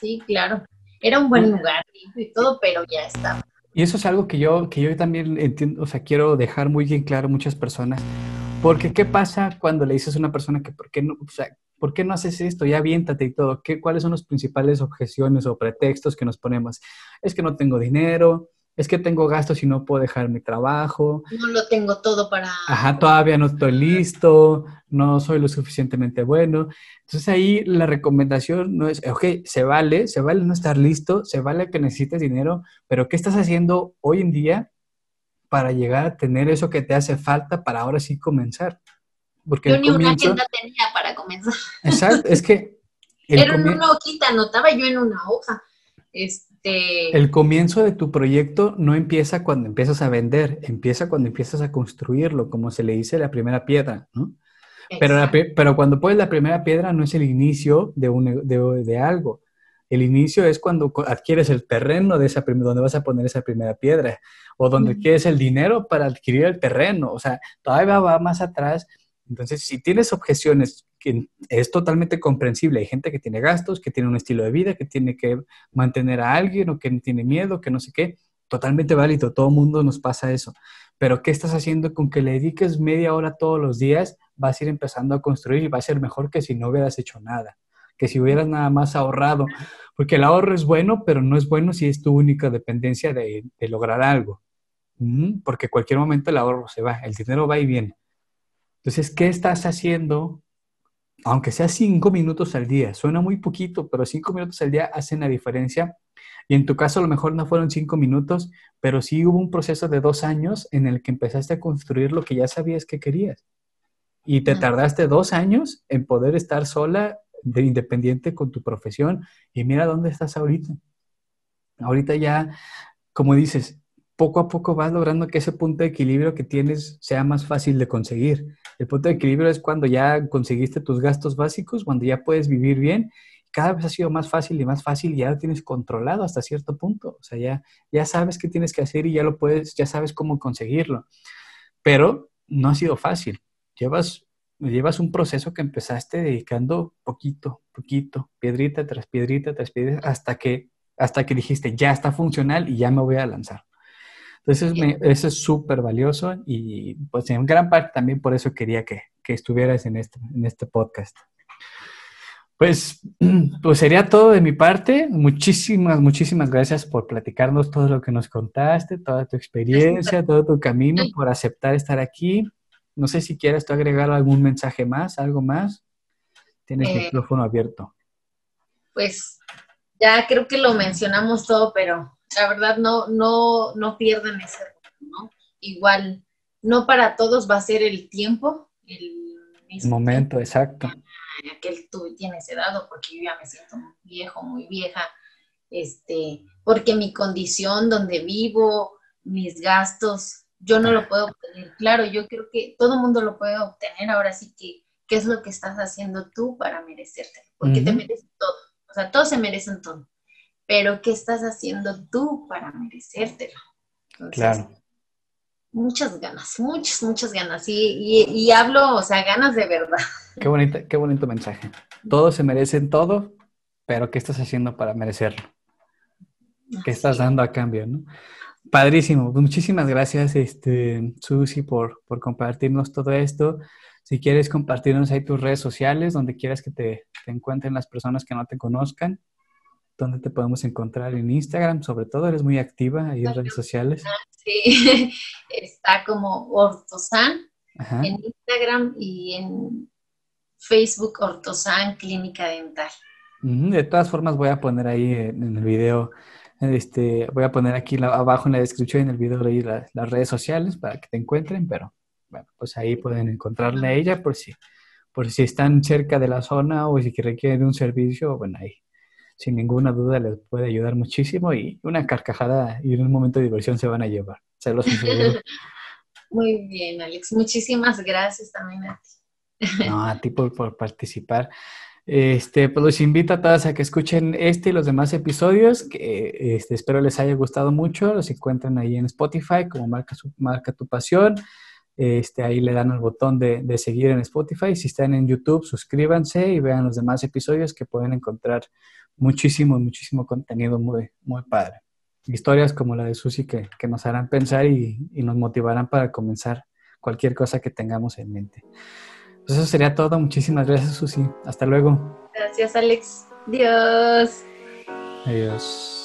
Sí, claro. Era un buen lugar y todo, pero ya estaba. Y eso es algo que yo, que yo también entiendo, o sea, quiero dejar muy bien claro a muchas personas. Porque, ¿qué pasa cuando le dices a una persona que, ¿por qué no, o sea, ¿por qué no haces esto? Ya aviéntate y todo. ¿Qué, ¿Cuáles son las principales objeciones o pretextos que nos ponemos? Es que no tengo dinero, es que tengo gastos y no puedo dejar mi trabajo. No lo tengo todo para... Ajá, todavía no estoy listo, no soy lo suficientemente bueno. Entonces ahí la recomendación no es, ok, se vale, se vale no estar listo, se vale que necesites dinero, pero ¿qué estás haciendo hoy en día para llegar a tener eso que te hace falta para ahora sí comenzar? Porque yo ni una agenda tenía para comenzar. Exacto, es que... *laughs* Era una hojita, anotaba yo en una hoja. Este... El comienzo de tu proyecto no empieza cuando empiezas a vender, empieza cuando empiezas a construirlo, como se le dice la primera piedra, ¿no? Pero, pero cuando pones la primera piedra no es el inicio de, un, de, de algo. El inicio es cuando adquieres el terreno de esa donde vas a poner esa primera piedra o donde quieres el dinero para adquirir el terreno. O sea, todavía va más atrás entonces, si tienes objeciones, es totalmente comprensible. Hay gente que tiene gastos, que tiene un estilo de vida, que tiene que mantener a alguien o que tiene miedo, que no sé qué. Totalmente válido, todo mundo nos pasa eso. Pero ¿qué estás haciendo con que le dediques media hora todos los días? Vas a ir empezando a construir y va a ser mejor que si no hubieras hecho nada, que si hubieras nada más ahorrado. Porque el ahorro es bueno, pero no es bueno si es tu única dependencia de, lograr algo. Porque cualquier momento el ahorro se va, el dinero va y viene. Entonces, ¿qué estás haciendo? Aunque sea cinco minutos al día, suena muy poquito, pero cinco minutos al día hacen la diferencia. Y en tu caso a lo mejor no fueron cinco minutos, pero sí hubo un proceso de dos años en el que empezaste a construir lo que ya sabías que querías. Y te tardaste dos años en poder estar sola, de independiente con tu profesión. Y mira dónde estás ahorita. Ahorita ya, como dices, poco a poco vas logrando que ese punto de equilibrio que tienes sea más fácil de conseguir. El punto de equilibrio es cuando ya conseguiste tus gastos básicos, cuando ya puedes vivir bien. Cada vez ha sido más fácil y más fácil y ya lo tienes controlado hasta cierto punto. O sea, ya, ya sabes qué tienes que hacer y ya lo puedes, ya sabes cómo conseguirlo. Pero no ha sido fácil. Llevas, llevas un proceso que empezaste dedicando poquito, poquito, piedrita tras piedrita tras piedrita, hasta que, hasta que dijiste, ya está funcional y ya me voy a lanzar. Entonces, eso es súper valioso y pues en gran parte también por eso quería que, que estuvieras en este, en este podcast. Pues, *clears throat* pues sería todo de mi parte. Muchísimas, muchísimas gracias por platicarnos todo lo que nos contaste, toda tu experiencia, todo tu camino, por aceptar estar aquí. No sé si quieres tú agregar algún mensaje más, algo más. Tienes el eh, micrófono abierto. Pues ya creo que lo mencionamos todo, pero la verdad no, no, no pierdan ese ¿no? Igual, no para todos va a ser el tiempo, el mismo momento, exacto. Que tú tienes edad, porque yo ya me siento muy viejo, muy vieja, este, porque mi condición donde vivo, mis gastos, yo no lo puedo obtener. Claro, yo creo que todo el mundo lo puede obtener, ahora sí que, ¿qué es lo que estás haciendo tú para merecerte? Porque te mereces todo, o sea, todos se merecen todo pero ¿qué estás haciendo tú para merecértelo? claro. Muchas ganas, muchas, muchas ganas. Y, y, hablo, o sea, ganas de verdad. Qué, bonito, qué bonito mensaje. Todos se merecen todo, pero ¿qué estás haciendo para merecerlo? ¿Qué estás dando a cambio, no? Padrísimo. Pues muchísimas gracias, este, Susi, por, por compartirnos todo esto. Si quieres compartirnos ahí tus redes sociales, donde quieras que te, te encuentren las personas que no te conozcan. ¿Dónde te podemos encontrar? En Instagram, sobre todo, eres muy activa ahí en redes sociales. Sí, *laughs* está como Ortosan en Instagram y en Facebook Ortosan Clínica Dental. De todas formas, voy a poner ahí en, el video, este, voy a poner aquí abajo en la descripción en el video ahí las redes sociales para que te encuentren, pero bueno, pues ahí pueden encontrarle a ella por si, por si están cerca de la zona o si requieren un servicio, bueno, ahí sin ninguna duda les puede ayudar muchísimo y una carcajada y un momento de diversión se van a llevar. Se los *laughs* Muy bien, Alex. Muchísimas gracias también a ti. No, a ti por, participar. Este, pues los invito a todas a que escuchen este y los demás episodios, que este, espero les haya gustado mucho. Los encuentran ahí en Spotify como Marca, marca tu Pasión. Este, ahí le dan el botón de, de, seguir en Spotify. Si están en YouTube, suscríbanse y vean los demás episodios que pueden encontrar muchísimo, muchísimo contenido muy, muy padre. Historias como la de Susi que, que nos harán pensar y, y, nos motivarán para comenzar cualquier cosa que tengamos en mente. Pues eso sería todo. Muchísimas gracias, Susi. Hasta luego. Gracias, Alex. Dios. Adiós.